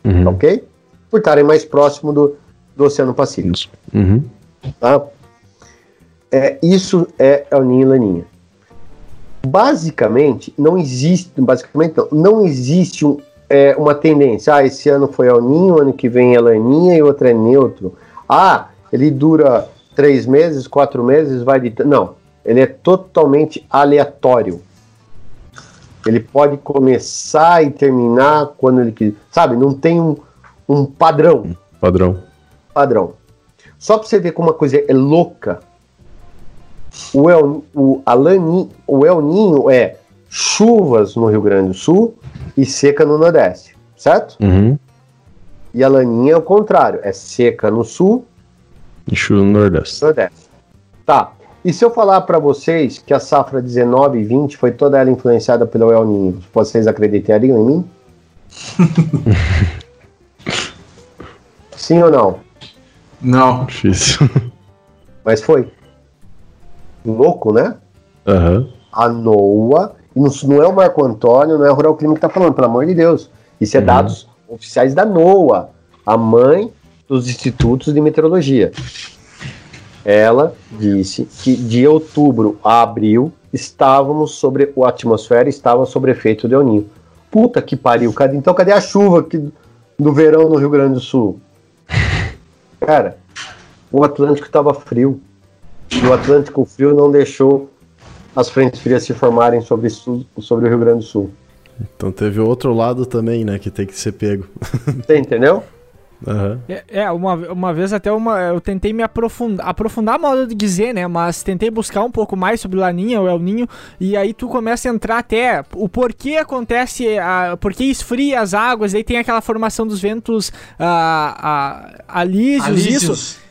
Speaker 4: Uhum.
Speaker 3: ok? Por estarem mais próximo do, do Oceano Pacífico.
Speaker 4: Isso. Uhum.
Speaker 3: Tá? É, isso é El Ninho e Laninha. Basicamente, não existe, basicamente não, não existe um, é, uma tendência. Ah, esse ano foi El Ninho, ano que vem é Laninha e outro é neutro. Ah, ele dura três meses, quatro meses, vai de. Não, ele é totalmente aleatório. Ele pode começar e terminar quando ele quiser. Sabe, não tem um, um padrão
Speaker 4: Padrão.
Speaker 3: padrão. Só para você ver como uma coisa é louca. O El, o, a Lani- o El Ninho é chuvas no Rio Grande do Sul e seca no Nordeste, certo?
Speaker 4: Uhum.
Speaker 3: E a Laninha é o contrário, é seca no Sul
Speaker 4: E chuva no Nordeste.
Speaker 3: Nordeste. Tá. E se eu falar para vocês que a safra 19 e 20 foi toda ela influenciada pelo El Ninho, vocês acreditariam em mim? Sim ou não?
Speaker 2: Não.
Speaker 4: Difícil.
Speaker 3: Mas foi. Louco, né?
Speaker 4: Aham.
Speaker 3: a NOAA, e não, não é o Marco Antônio, não é o Rural Clima que está falando, pelo amor de Deus. Isso é
Speaker 4: Uhum.
Speaker 3: dados oficiais da NOAA, a mãe dos institutos de meteorologia. Ela disse que de outubro a abril estávamos sobre a atmosfera estava sob efeito de El Ninho. Puta que pariu, cadê, então cadê a chuva que, do verão no Rio Grande do Sul? Cara, o Atlântico estava frio. E o Atlântico Frio não deixou as frentes frias se formarem sobre, sobre o Rio Grande do Sul.
Speaker 4: Então teve outro lado também, né, que tem que ser pego.
Speaker 3: Você entendeu?
Speaker 1: Uhum. É, é, uma, uma vez até uma, eu tentei me aprofundar, aprofundar a moda de dizer, né? Mas tentei buscar um pouco mais sobre Laninha ou El Ninho, e aí tu começa a entrar até o porquê acontece, a, porquê esfria as águas, aí tem aquela formação dos ventos a, a, alísios, alísios. isso.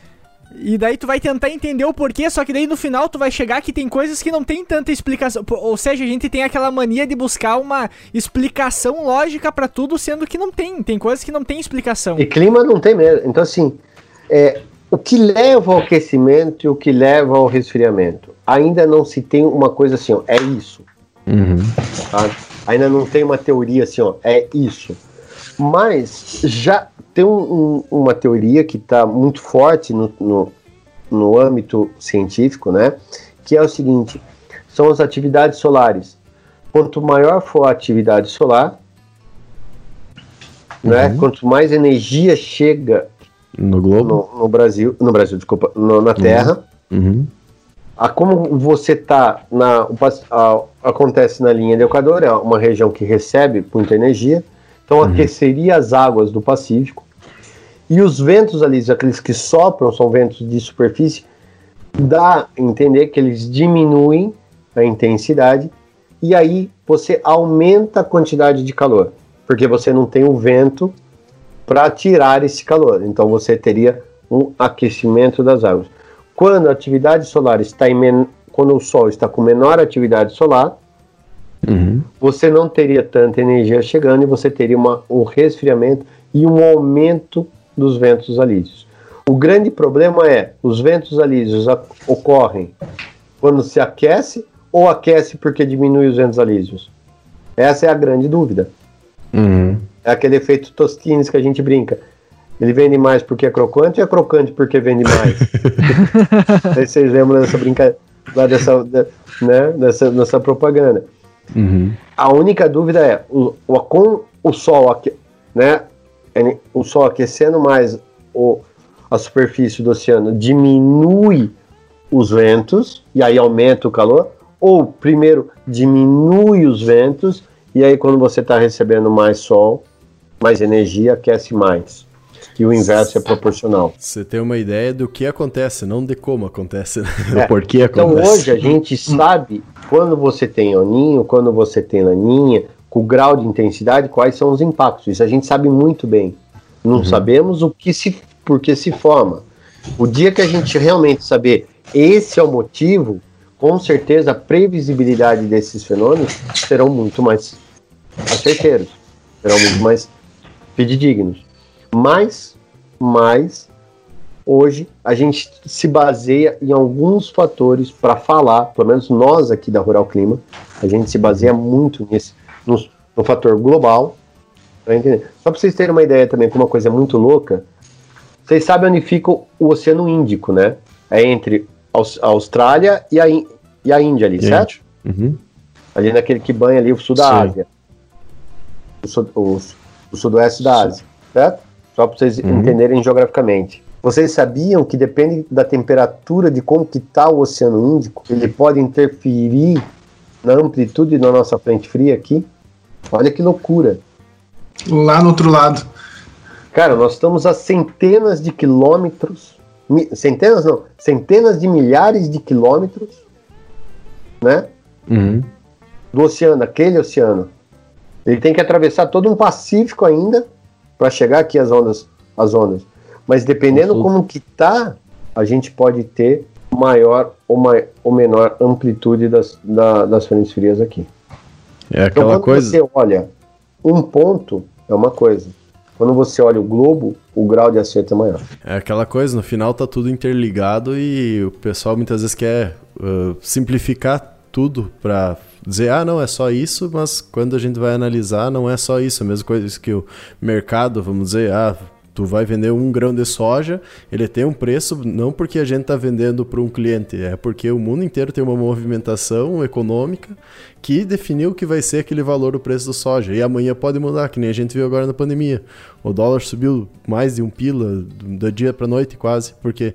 Speaker 1: E daí tu vai tentar entender o porquê, só que daí no final tu vai chegar que tem coisas que não tem tanta explicação. Ou seja, a gente tem aquela mania de buscar uma explicação lógica para tudo, sendo que não tem. Tem coisas que não tem explicação.
Speaker 3: E clima não tem mesmo. Então, assim, é, o que leva ao aquecimento e o que leva ao resfriamento? Ainda não se tem uma coisa assim, ó, é isso. Uhum. Tá? Ainda não tem uma teoria assim, ó, é isso. Mas já tem um, um, uma teoria que está muito forte no, no, no âmbito científico, né? Que é o seguinte: são as atividades solares. Quanto maior for a atividade solar, né? Uhum. Quanto mais energia chega
Speaker 4: no globo,
Speaker 3: no, no Brasil, no Brasil, desculpa, no, na Terra, uhum. a como você está na a, acontece na linha de Equador, é uma região que recebe muita energia, então uhum. aqueceria as águas do Pacífico e os ventos ali, aqueles que sopram, são ventos de superfície, dá a entender que eles diminuem a intensidade e aí você aumenta a quantidade de calor, porque você não tem o vento para tirar esse calor. Então você teria um aquecimento das águas. Quando a atividade solar está em quando o Sol está com menor atividade solar, uhum. você não teria tanta energia chegando e você teria uma, um resfriamento e um aumento dos ventos alísios. O grande problema é os ventos alísios ocorrem quando se aquece ou aquece porque diminui os ventos alísios? Essa é a grande dúvida. Uhum. É aquele efeito Tostines que a gente brinca. Ele vende mais porque é crocante ou é crocante porque vende mais? Aí vocês lembram dessa brincadeira, dessa, né, dessa, dessa propaganda. Uhum. A única dúvida é, o, o, com o sol, né, o Sol aquecendo mais o, a superfície do oceano diminui os ventos e aí aumenta o calor, ou primeiro diminui os ventos e aí quando você está recebendo mais sol, mais energia, aquece mais. E o inverso é proporcional.
Speaker 4: Você tem uma ideia do que acontece, não de como acontece, né? é.
Speaker 3: por que então, acontece. Então hoje a gente sabe quando você tem oninho, quando você tem laninha, o grau de intensidade, quais são os impactos. Isso a gente sabe muito bem. Não uhum. sabemos o que se, por que se forma. O dia que a gente realmente saber esse é o motivo, com certeza a previsibilidade desses fenômenos serão muito mais acerteiros, serão muito mais fidedignos. Mas, mas hoje a gente se baseia em alguns fatores para falar, pelo menos nós aqui da Rural Clima, a gente se baseia muito nesse no, no fator global. Tá Só para vocês terem uma ideia também, com uma coisa muito louca, vocês sabem onde fica o Oceano Índico, né? É entre a Austrália e a, e a Índia ali, certo? Uhum. Ali naquele que banha ali o sul da Sim. Ásia. O, o, o, sudoeste da Ásia, certo? Só para vocês uhum. entenderem geograficamente. Vocês sabiam que depende da temperatura de como que está o Oceano Índico, ele pode interferir na amplitude da nossa frente fria aqui? Olha que loucura.
Speaker 2: Lá no outro lado.
Speaker 3: Cara, nós estamos a centenas de quilômetros, centenas não, centenas de milhares de quilômetros, né? Uhum. Do oceano, aquele oceano. Ele tem que atravessar todo um Pacífico ainda para chegar aqui às ondas, às ondas. Mas dependendo Nossa. como que tá, a gente pode ter maior ou, mai, ou menor amplitude das, da, das frentes frias aqui.
Speaker 4: É aquela então, quando coisa.
Speaker 3: Você olha um ponto, é uma coisa. Quando você olha o globo, o grau de acerto é maior.
Speaker 4: É aquela coisa, no final tá tudo interligado e o pessoal muitas vezes quer uh, simplificar tudo para dizer, ah, não, é só isso, mas quando a gente vai analisar, não é só isso. A mesma coisa que o mercado, vamos dizer, ah, tu vai vender um grão de soja, ele tem um preço não porque a gente está vendendo para um cliente, é porque o mundo inteiro tem uma movimentação econômica que definiu que vai ser aquele valor do preço do soja. E amanhã pode mudar, que nem a gente viu agora na pandemia. O dólar subiu mais de um pila do dia para noite quase, porque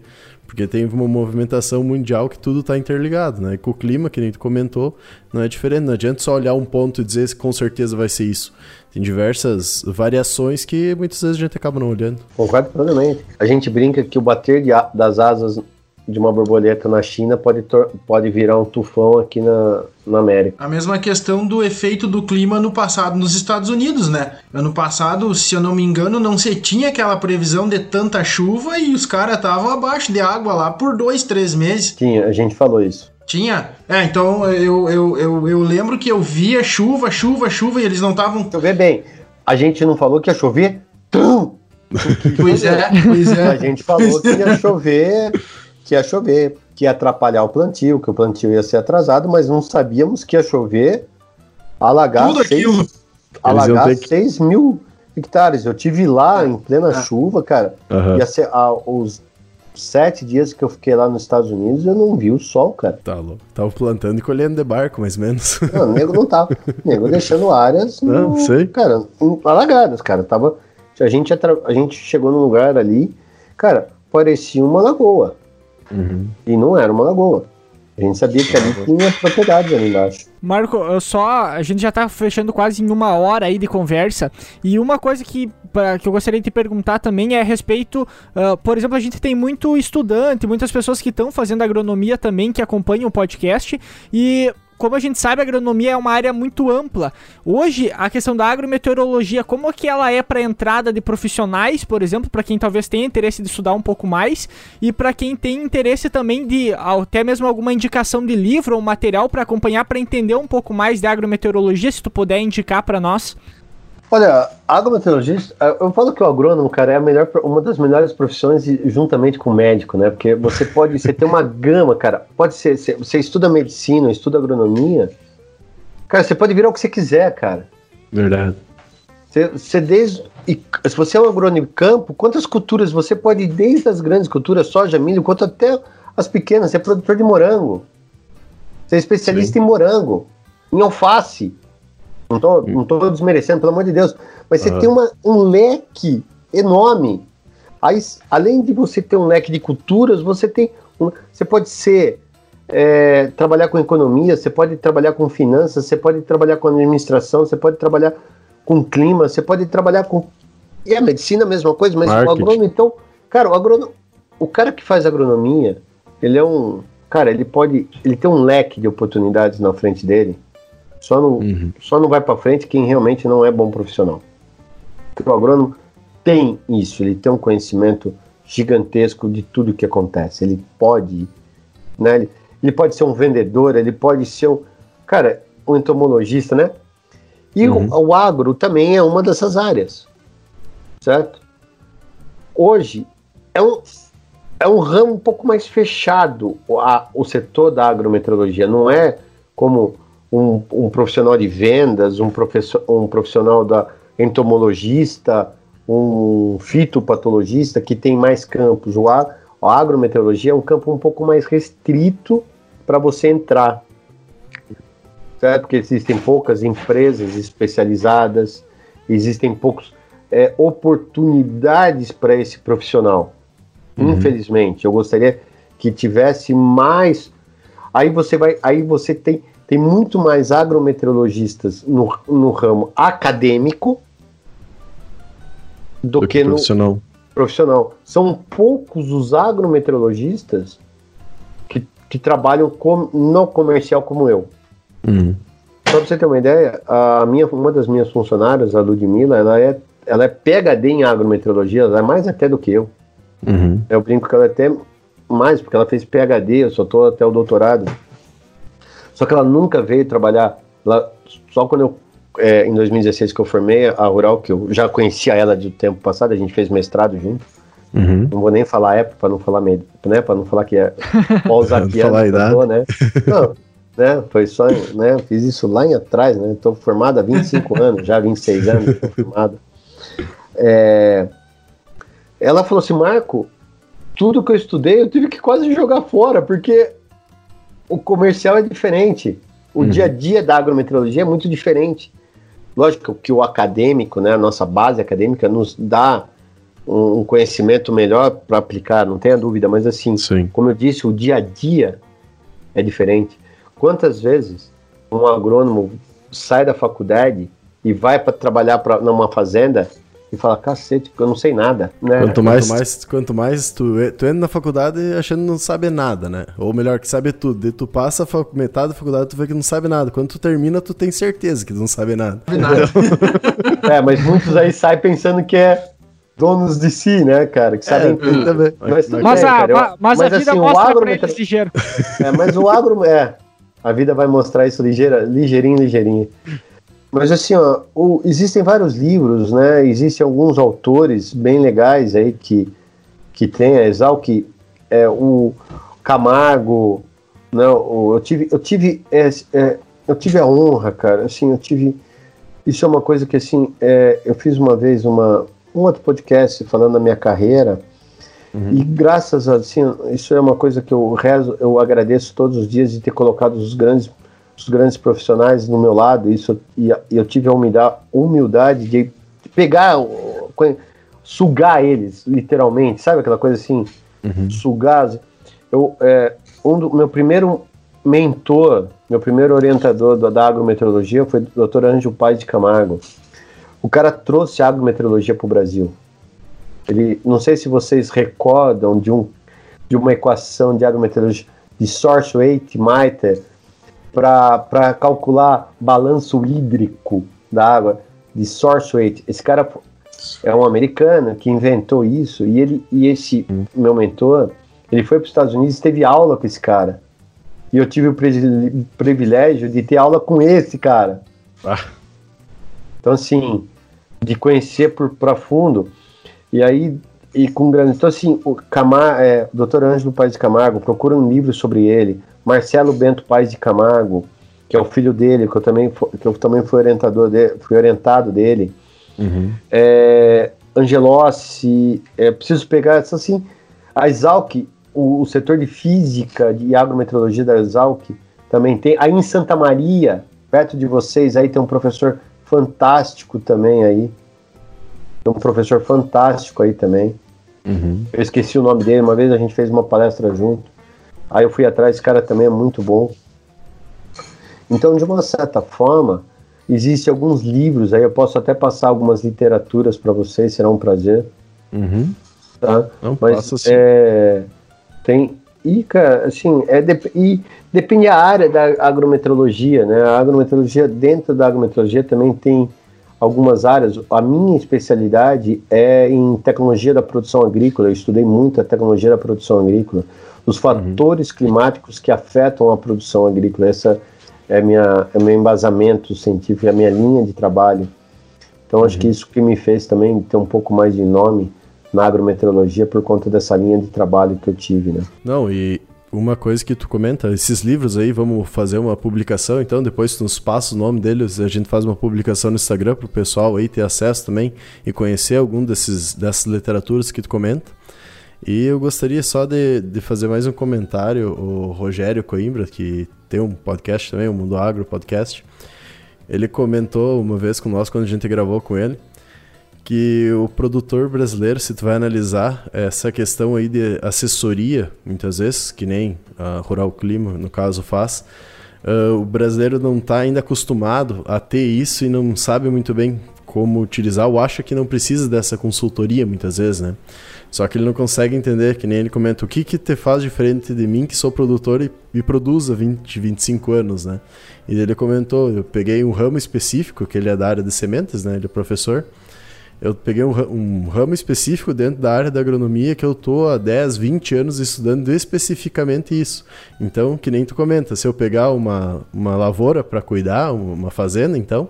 Speaker 4: Porque tem uma movimentação mundial que tudo está interligado, né? E com o clima, que nem tu comentou, não é diferente. Não adianta só olhar um ponto e dizer que com certeza vai ser isso. Tem diversas variações que muitas vezes a gente acaba não olhando.
Speaker 3: Concordo plenamente. A gente brinca que o bater de, das asas de uma borboleta na China pode, pode virar um tufão aqui na, na América.
Speaker 2: A mesma questão do efeito do clima no passado nos Estados Unidos, né? Ano passado, se eu não me engano, não se tinha aquela previsão de tanta chuva e os caras estavam abaixo de água lá por dois, três meses.
Speaker 3: Tinha, a gente falou isso.
Speaker 2: Tinha? É, então eu, eu, eu, eu lembro que eu via chuva, chuva, chuva e eles não estavam.
Speaker 3: Chover bem. A gente não falou que ia chover?
Speaker 2: Pois é, pois é.
Speaker 3: A gente falou que ia chover que ia chover, que ia atrapalhar o plantio, que o plantio ia ser atrasado, mas não sabíamos que ia chover, alagar, Tudo seis, aquilo. alagar que... 6 mil hectares. Eu tive lá em plena é. chuva, cara. Uhum. Ia ser, ah, os sete dias que eu fiquei lá nos Estados Unidos, eu não vi o sol, cara.
Speaker 4: Tá louco. Tava plantando e colhendo de barco, mais ou menos.
Speaker 3: Não, o nego não tava. O nego deixando áreas,
Speaker 4: não, no, sei.
Speaker 3: cara, alagadas, cara. Tava, a, gente, a gente chegou num lugar ali, cara, parecia uma lagoa. Uhum. E não era uma lagoa. A gente sabia que ali tinha propriedades ali embaixo.
Speaker 1: Marco, eu só. A gente já tá fechando quase em uma hora aí de conversa. E uma coisa que, pra, que eu gostaria de te perguntar também é a respeito. Uh, por exemplo, a gente tem muito estudante, muitas pessoas que estão fazendo agronomia também, que acompanham o podcast. E como a gente sabe, a agronomia é uma área muito ampla. Hoje, a questão da agrometeorologia, como que ela é para entrada de profissionais, por exemplo, para quem talvez tenha interesse de estudar um pouco mais e para quem tem interesse também de até mesmo alguma indicação de livro ou material para acompanhar para entender um pouco mais de agrometeorologia, se tu puder indicar para nós.
Speaker 3: Olha, agrometeorologista, eu falo que o agrônomo, cara, é melhor, uma das melhores profissões juntamente com o médico, né? Porque você pode, você tem uma gama, cara. Pode ser, você estuda medicina, estuda agronomia, cara, você pode virar o que você quiser, cara.
Speaker 4: Verdade.
Speaker 3: Você, você desde, e, se você é um agrônomo campo, quantas culturas você pode ir desde as grandes culturas, soja, milho, quanto até as pequenas. Você é produtor de morango. Você é especialista Sim. em morango, em alface. Não tô, não tô desmerecendo, pelo amor de Deus. Mas você uhum. tem uma, um leque enorme. Aí, além de você ter um leque de culturas, você tem. Um, você pode ser. É, trabalhar com economia, você pode trabalhar com finanças, você pode trabalhar com administração, você pode trabalhar com clima, você pode trabalhar com. E a medicina a mesma coisa, mas Marketing. o agrônomo, então. Cara, o agrônomo. O cara que faz agronomia, ele é um. Cara, ele pode. Ele tem um leque de oportunidades na frente dele só não, uhum. só não vai para frente quem realmente não é bom profissional. O agrônomo tem isso, ele tem um conhecimento gigantesco de tudo que acontece. Ele pode, né? Ele, ele pode ser um vendedor, ele pode ser um, cara, um entomologista, né? E uhum. o, o agro também é uma dessas áreas, certo? Hoje é um, é um ramo um pouco mais fechado a, o setor da agrometeorologia, não é como um, um profissional de vendas, um, professor, um profissional da entomologista, um fitopatologista que tem mais campos. O, a, a agrometeorologia é um campo um pouco mais restrito para você entrar, certo? Porque existem poucas empresas especializadas, existem poucas é, oportunidades para esse profissional. Uhum. Infelizmente, eu gostaria que tivesse mais. Aí você vai, aí você tem tem muito mais agrometeorologistas no, no ramo acadêmico do, do que, profissional. no profissional. São poucos os agrometeorologistas que, que trabalham com, no comercial como eu. Uhum. Só pra você ter uma ideia, a minha, uma das minhas funcionárias, a Ludmilla, ela é, ela é PHD em agrometeorologia, ela é mais até do que eu. Uhum. Eu brinco que ela é até mais, porque ela fez PHD, eu só tô até o doutorado. Só que ela nunca veio trabalhar. Ela, só quando eu, é, em 2016 que eu formei a Rural, que eu já conhecia ela de tempo passado, a gente fez mestrado junto. Uhum. Não vou nem falar época para não falar medo, né? Para não falar que é
Speaker 4: falar
Speaker 3: né? Não, né? Foi só, né? Fiz isso lá em atrás, né? Estou formado há 25 anos, já 26 anos formado. É, ela falou assim, Marco, tudo que eu estudei eu tive que quase jogar fora, porque o comercial é diferente. O uhum. dia a dia da agrometeorologia é muito diferente. Lógico que o acadêmico, né, a nossa base acadêmica, nos dá um, um conhecimento melhor para aplicar, não tenha dúvida, mas assim,
Speaker 4: Sim.
Speaker 3: como eu disse, o dia a dia é diferente. Quantas vezes um agrônomo sai da faculdade e vai para trabalhar pra, numa fazenda e fala, cacete, eu não sei nada, né?
Speaker 4: Quanto mais, quanto mais, quanto mais tu, tu entra na faculdade achando que não sabe nada, né? Ou melhor, que sabe tudo. E tu passa a metade da faculdade tu vê que não sabe nada. Quando tu termina, tu tem certeza que tu não sabe nada.
Speaker 3: é, mas muitos aí saem pensando que é donos de si, né, cara? Que sabem
Speaker 4: É,
Speaker 3: tudo.
Speaker 4: também.
Speaker 1: Mas,
Speaker 3: Mas,
Speaker 1: a,
Speaker 3: eu-
Speaker 1: ma- mas a vida
Speaker 3: assim, o
Speaker 1: mostra
Speaker 3: agro
Speaker 1: pra eles ligeiro.
Speaker 3: É, mas o agro é. A vida vai mostrar isso ligeira, ligeirinho, ligeirinho. Mas assim, ó, o- existem vários livros, né? Existem alguns autores bem legais aí que, que tem a Exalc, é, o Camargo, não, o- eu tive, eu tive, é, é, eu tive a honra, cara, assim, eu tive, isso é uma coisa que assim, é, eu fiz uma vez uma, um outro podcast falando da minha carreira, e graças a assim, isso é uma coisa que eu rezo, eu agradeço todos os dias de ter colocado os grandes, os grandes profissionais no meu lado. Isso e eu tive a humildade, humildade de pegar, sugar eles, literalmente, sabe aquela coisa assim, sugar. Eu, é, um do meu primeiro mentor, meu primeiro orientador da, da agrometeorologia foi o Dr. Anjo Paz de Camargo. O cara trouxe a agrometeorologia para o Brasil. Ele, não sei se vocês recordam de, um, de uma equação de agrometeorologia de source weight meter para calcular balanço hídrico da água de source weight. Esse cara é um americano que inventou isso e ele e esse meu mentor, ele foi para os Estados Unidos e teve aula com esse cara. E eu tive o pri- privilégio de ter aula com esse cara.
Speaker 4: Ah.
Speaker 3: Então assim, de conhecer por profundo. E aí, e com grande. Então, assim, o Camar, é, Dr. Ângelo Paz de Camargo, procura um livro sobre ele. Marcelo Bento Paz de Camargo, que é o filho dele, que eu também, que eu também fui orientador dele, fui orientado dele. É, Angelossi, é, preciso pegar essa assim. A Exalc, o, o setor de física e agrometeorologia da Exalc também tem. Aí em Santa Maria, perto de vocês, aí tem um professor fantástico também aí. Tem um professor fantástico aí também. Eu esqueci o nome dele, uma vez a gente fez uma palestra junto. Aí eu fui atrás, esse cara também é muito bom. Então, de uma certa forma, existem alguns livros aí, eu posso até passar algumas literaturas para vocês, será um prazer,
Speaker 4: Uhum.
Speaker 3: tá?
Speaker 4: Não,
Speaker 3: Mas
Speaker 4: passa
Speaker 3: é, tem e cara, assim, é dep- e depende da área da agrometeorologia, né? A agrometeorologia dentro da agrometeorologia também tem algumas áreas. A minha especialidade é em tecnologia da produção agrícola. Eu estudei muito a tecnologia da produção agrícola, os fatores climáticos que afetam a produção agrícola. Essa é minha é meu embasamento científico, é a minha linha de trabalho. Então acho que isso que me fez também ter um pouco mais de nome na agrometeorologia por conta dessa linha de trabalho que eu tive, né?
Speaker 4: Não, e uma coisa que tu comenta, esses livros aí, vamos fazer uma publicação, então depois tu nos passa o nome deles, a gente faz uma publicação no Instagram pro pessoal aí ter acesso também e conhecer algum desses dessas literaturas que tu comenta. E eu gostaria só de, de fazer mais um comentário, o Rogério Coimbra, que tem um podcast também, o Mundo Agro Podcast, ele comentou uma vez com nós quando a gente gravou com ele, que o produtor brasileiro, se tu vai analisar essa questão aí de assessoria, muitas vezes, que nem a Rural Clima, no caso, faz, ah, o brasileiro não está ainda acostumado a ter isso e não sabe muito bem como utilizar, ou acha que não precisa dessa consultoria, muitas vezes, né? Só que ele não consegue entender, que nem ele comenta, o que que te faz diferente de mim, que sou produtor e, e produzo há 20, 25 anos, né? E ele comentou, eu peguei um ramo específico, que ele é da área de sementes, né? Ele é professor, eu peguei um, um ramo específico dentro da área da agronomia que eu tô há 10, 20 anos estudando especificamente isso. Então, que nem tu comenta, se eu pegar uma, uma lavoura para cuidar, uma fazenda, então,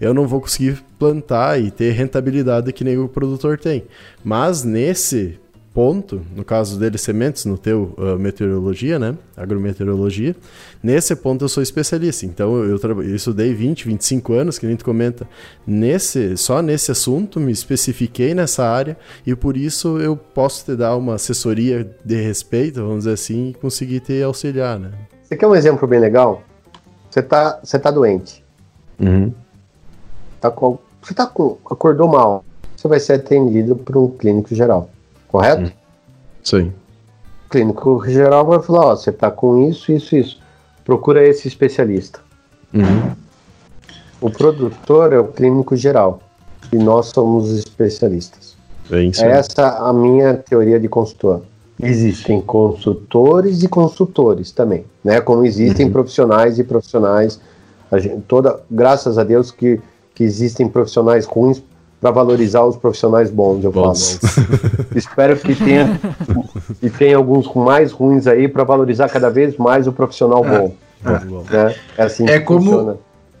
Speaker 4: eu não vou conseguir plantar e ter rentabilidade que nem o produtor tem. Mas nesse ponto, no caso dele sementes, no teu ah, meteorologia, né, agrometeorologia, nesse ponto eu sou especialista. Então eu, eu estudei 20, 25 anos, que nem tu comenta, nesse, só nesse assunto, me especifiquei nessa área e por isso eu posso te dar uma assessoria de respeito, vamos dizer assim, e conseguir te auxiliar, né.
Speaker 3: Você quer um exemplo bem legal? Você tá, você tá doente. Tá com, você tá com, acordou mal. você vai ser atendido por um clínico geral, correto?
Speaker 4: Sim.
Speaker 3: O clínico geral vai falar, ó, você está com isso, isso, isso. Procura esse especialista.
Speaker 4: Uhum.
Speaker 3: O produtor é o clínico geral e nós somos os especialistas.
Speaker 4: É isso.
Speaker 3: É essa a minha teoria de consultor. Existem consultores e consultores também, né? Como existem
Speaker 4: Uhum.
Speaker 3: profissionais e profissionais. Gente, toda, graças a Deus que, que existem profissionais ruins para valorizar os profissionais bons, eu
Speaker 4: Bons.
Speaker 3: falo. Espero que tenha e tenha alguns mais ruins aí para valorizar cada vez mais o profissional bom,
Speaker 4: Bom.
Speaker 3: né? É assim
Speaker 2: É
Speaker 3: que
Speaker 2: como-
Speaker 3: funciona.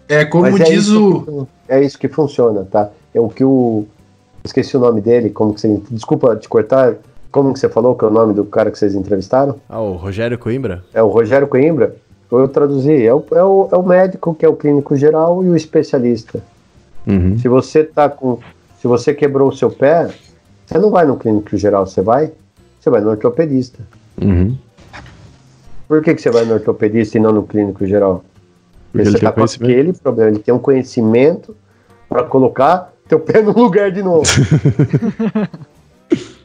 Speaker 2: É como
Speaker 3: Mas é
Speaker 2: diz
Speaker 3: isso
Speaker 2: o.
Speaker 3: que- é isso que funciona, tá? É o que o. Esqueci o nome dele, como que você. Desculpa te cortar. Como que você falou que é o nome do cara que vocês entrevistaram?
Speaker 4: Ah, o Rogério Coimbra?
Speaker 3: É o Rogério Coimbra? Eu traduzi. É o, é o, é o médico que é o clínico geral e o especialista.
Speaker 4: Uhum.
Speaker 3: Se você tá com. Se você quebrou o seu pé, você não vai no clínico geral, você vai? Você vai no ortopedista.
Speaker 4: Uhum.
Speaker 3: Por que, que você vai no ortopedista e não no clínico geral?
Speaker 4: Porque
Speaker 3: Porque
Speaker 4: ele
Speaker 3: você
Speaker 4: tem
Speaker 3: tá com aquele problema, ele tem um conhecimento para colocar teu pé no lugar de novo.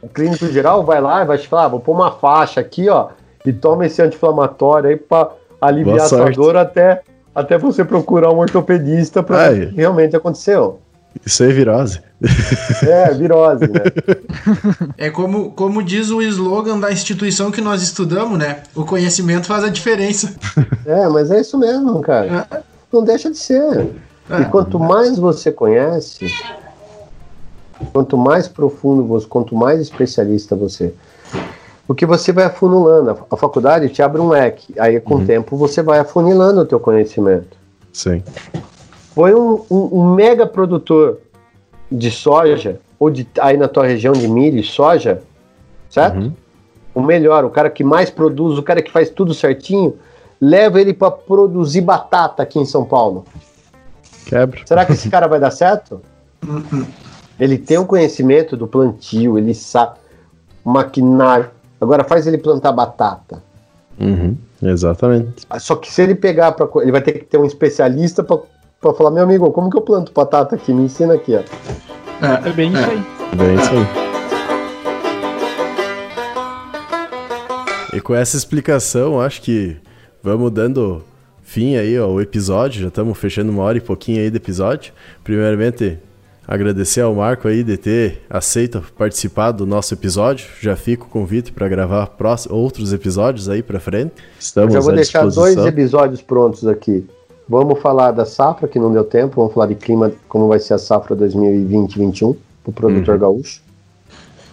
Speaker 3: o clínico geral vai lá e vai te falar, ah, vou pôr uma faixa aqui, ó, e toma esse anti-inflamatório aí para aliviar a sua dor até, até você procurar um ortopedista para ver o que realmente aconteceu.
Speaker 4: Isso é virose.
Speaker 3: É, virose, né?
Speaker 2: É como, como diz o slogan da instituição que nós estudamos, né? O conhecimento faz a diferença.
Speaker 3: É, mas é isso mesmo, cara. Não deixa de ser.
Speaker 2: É.
Speaker 3: E quanto mais você conhece, quanto mais profundo você, quanto mais especialista você, porque você vai afunilando. A- faculdade te abre um leque. Aí, com o tempo, você vai afunilando o teu conhecimento.
Speaker 4: Sim.
Speaker 3: Foi um, um- um mega produtor de soja, ou de, aí na tua região de milho e soja, certo?
Speaker 4: Uhum.
Speaker 3: o melhor, o cara que mais produz, o cara que faz tudo certinho, leva ele para produzir batata aqui em São Paulo.
Speaker 4: Quebra.
Speaker 3: Será que esse cara vai dar certo? Ele tem o conhecimento do plantio, ele sabe maquinário. Agora faz ele plantar batata.
Speaker 4: Uhum. Exatamente.
Speaker 3: Só que se ele pegar para ele vai ter que ter um especialista para falar, meu amigo, como que eu planto batata aqui? Me ensina aqui, ó.
Speaker 1: É bem isso aí.
Speaker 4: Bem isso aí. E com essa explicação, acho que vamos dando fim aí ao episódio. Já estamos fechando uma hora e pouquinho aí do episódio. Primeiramente, agradecer ao Marco aí de ter aceito participar do nosso episódio. Já fica o convite para gravar próximos, outros episódios aí para frente. Estamos
Speaker 3: Já vou deixar dois
Speaker 4: disposição.
Speaker 3: episódios prontos aqui. Vamos falar da safra, que não deu tempo. Vamos falar de clima, como vai ser a safra 2020-21 para o produtor gaúcho.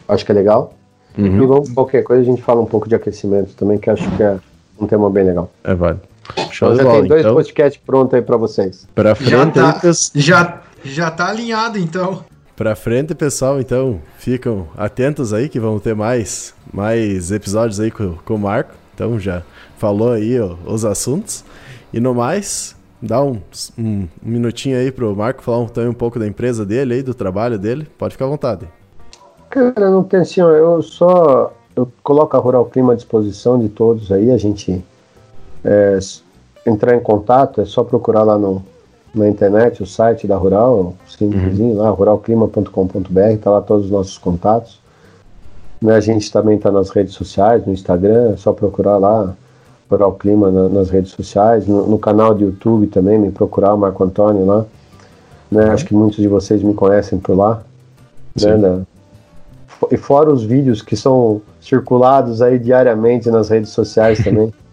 Speaker 3: Acho que é legal.
Speaker 4: Uhum.
Speaker 3: E vamos, qualquer coisa a gente fala um pouco de aquecimento também, que acho que é um tema bem legal.
Speaker 4: É válido. Show
Speaker 3: Então já
Speaker 4: bola,
Speaker 3: tem dois
Speaker 4: então.
Speaker 3: podcasts prontos aí para vocês.
Speaker 4: Pra
Speaker 2: Já
Speaker 4: frente,
Speaker 2: tá,
Speaker 4: aí, pes-
Speaker 2: já, já tá alinhado, então.
Speaker 4: pra frente, pessoal, então ficam atentos aí que vamos ter mais, mais episódios aí com, com o Marco. Então já falou aí ó, os assuntos. E no mais, dá um, um, um minutinho aí pro Marco falar um, também um pouco da empresa dele aí, do trabalho dele. Pode ficar à vontade.
Speaker 3: Cara, não tem assim, eu só eu coloco a Rural Clima à disposição de todos aí, a gente é, entrar em contato, é só procurar lá no, na internet o site da Rural, simplesinho lá, ruralclima.com.br, tá lá todos os nossos contatos. Né, a gente também tá nas redes sociais, no Instagram, é só procurar lá Rural Clima na- nas redes sociais, no, no canal de YouTube também, me procurar o Marco Antônio lá. Né, Acho que muitos de vocês me conhecem por lá. Né, da- e fora os vídeos que são circulados aí diariamente nas redes sociais também.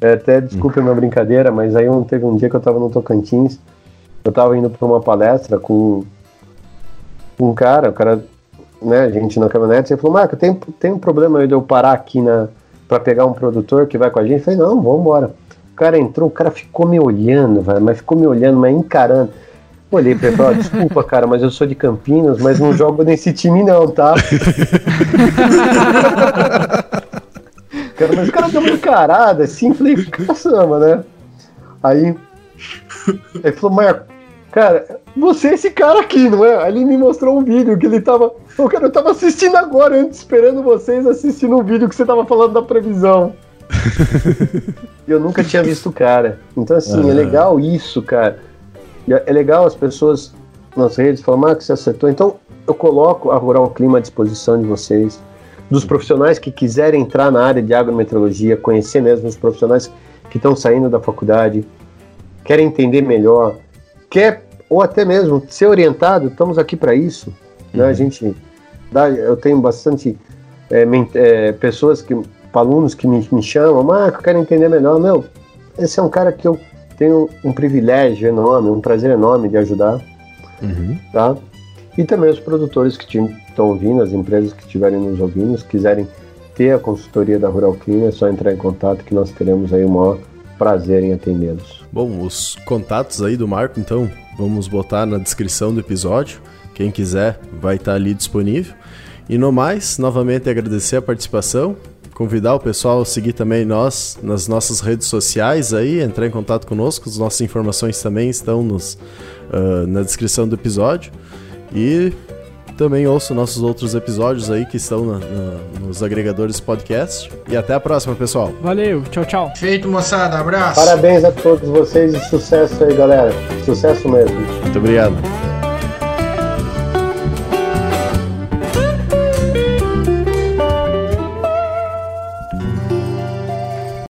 Speaker 3: É, até desculpe a minha brincadeira, mas aí um, teve um dia que eu tava no Tocantins, eu tava indo para uma palestra com um cara, o cara, né, a gente na caminhonete, ele falou, Marco, tem, tem um problema aí de eu parar aqui na para pegar um produtor que vai com a gente? Eu falei, não, vamos embora. O cara entrou, o cara ficou me olhando, velho, mas ficou me olhando, mas encarando. Olhei pra ele e falei, desculpa, cara, mas eu sou de Campinas, mas não jogo nesse time não, tá? cara, mas o cara deu uma encarada assim, falei, caramba, né? Aí ele falou, Marco, cara, você é esse cara aqui, não é? Aí ele me mostrou um vídeo que ele tava. Ô, cara, eu tava assistindo agora, antes, esperando vocês assistindo um vídeo que você tava falando da previsão. Eu nunca tinha visto o cara. Então, assim, é
Speaker 4: Ah.
Speaker 3: legal isso, cara. É é legal as pessoas nas redes falam, Marcos, você acertou. Então, eu coloco a Rural Clima à disposição de vocês, dos profissionais que quiserem entrar na área de agrometeorologia, conhecer mesmo os profissionais que estão saindo da faculdade, querem entender melhor, quer ou até mesmo ser orientado, estamos aqui para isso. Né? A gente dá, eu tenho bastante é, é, pessoas que, alunos que me, me chamam, Marco, quero entender melhor. Meu, esse é um cara que eu tenho um privilégio enorme, um prazer enorme de ajudar, uhum. tá? E também os produtores que estão ouvindo, as empresas que estiverem nos ouvindo, se quiserem ter a consultoria da Rural Clean, é só entrar em contato que nós teremos aí o maior prazer em atendê-los.
Speaker 4: Bom, os contatos aí do Marco, então, vamos botar na descrição do episódio. Quem quiser vai estar ali disponível. E no mais, novamente agradecer a participação, convidar o pessoal a seguir também nós nas nossas redes sociais aí, entrar em contato conosco, as nossas informações também estão nos, uh, na descrição do episódio. E também ouça nossos outros episódios aí que estão na, na, nos agregadores podcast. E até a próxima, pessoal.
Speaker 1: Valeu, tchau, tchau.
Speaker 2: Feito, moçada, abraço.
Speaker 3: Parabéns a todos vocês e sucesso aí, galera. Sucesso mesmo.
Speaker 4: Muito obrigado.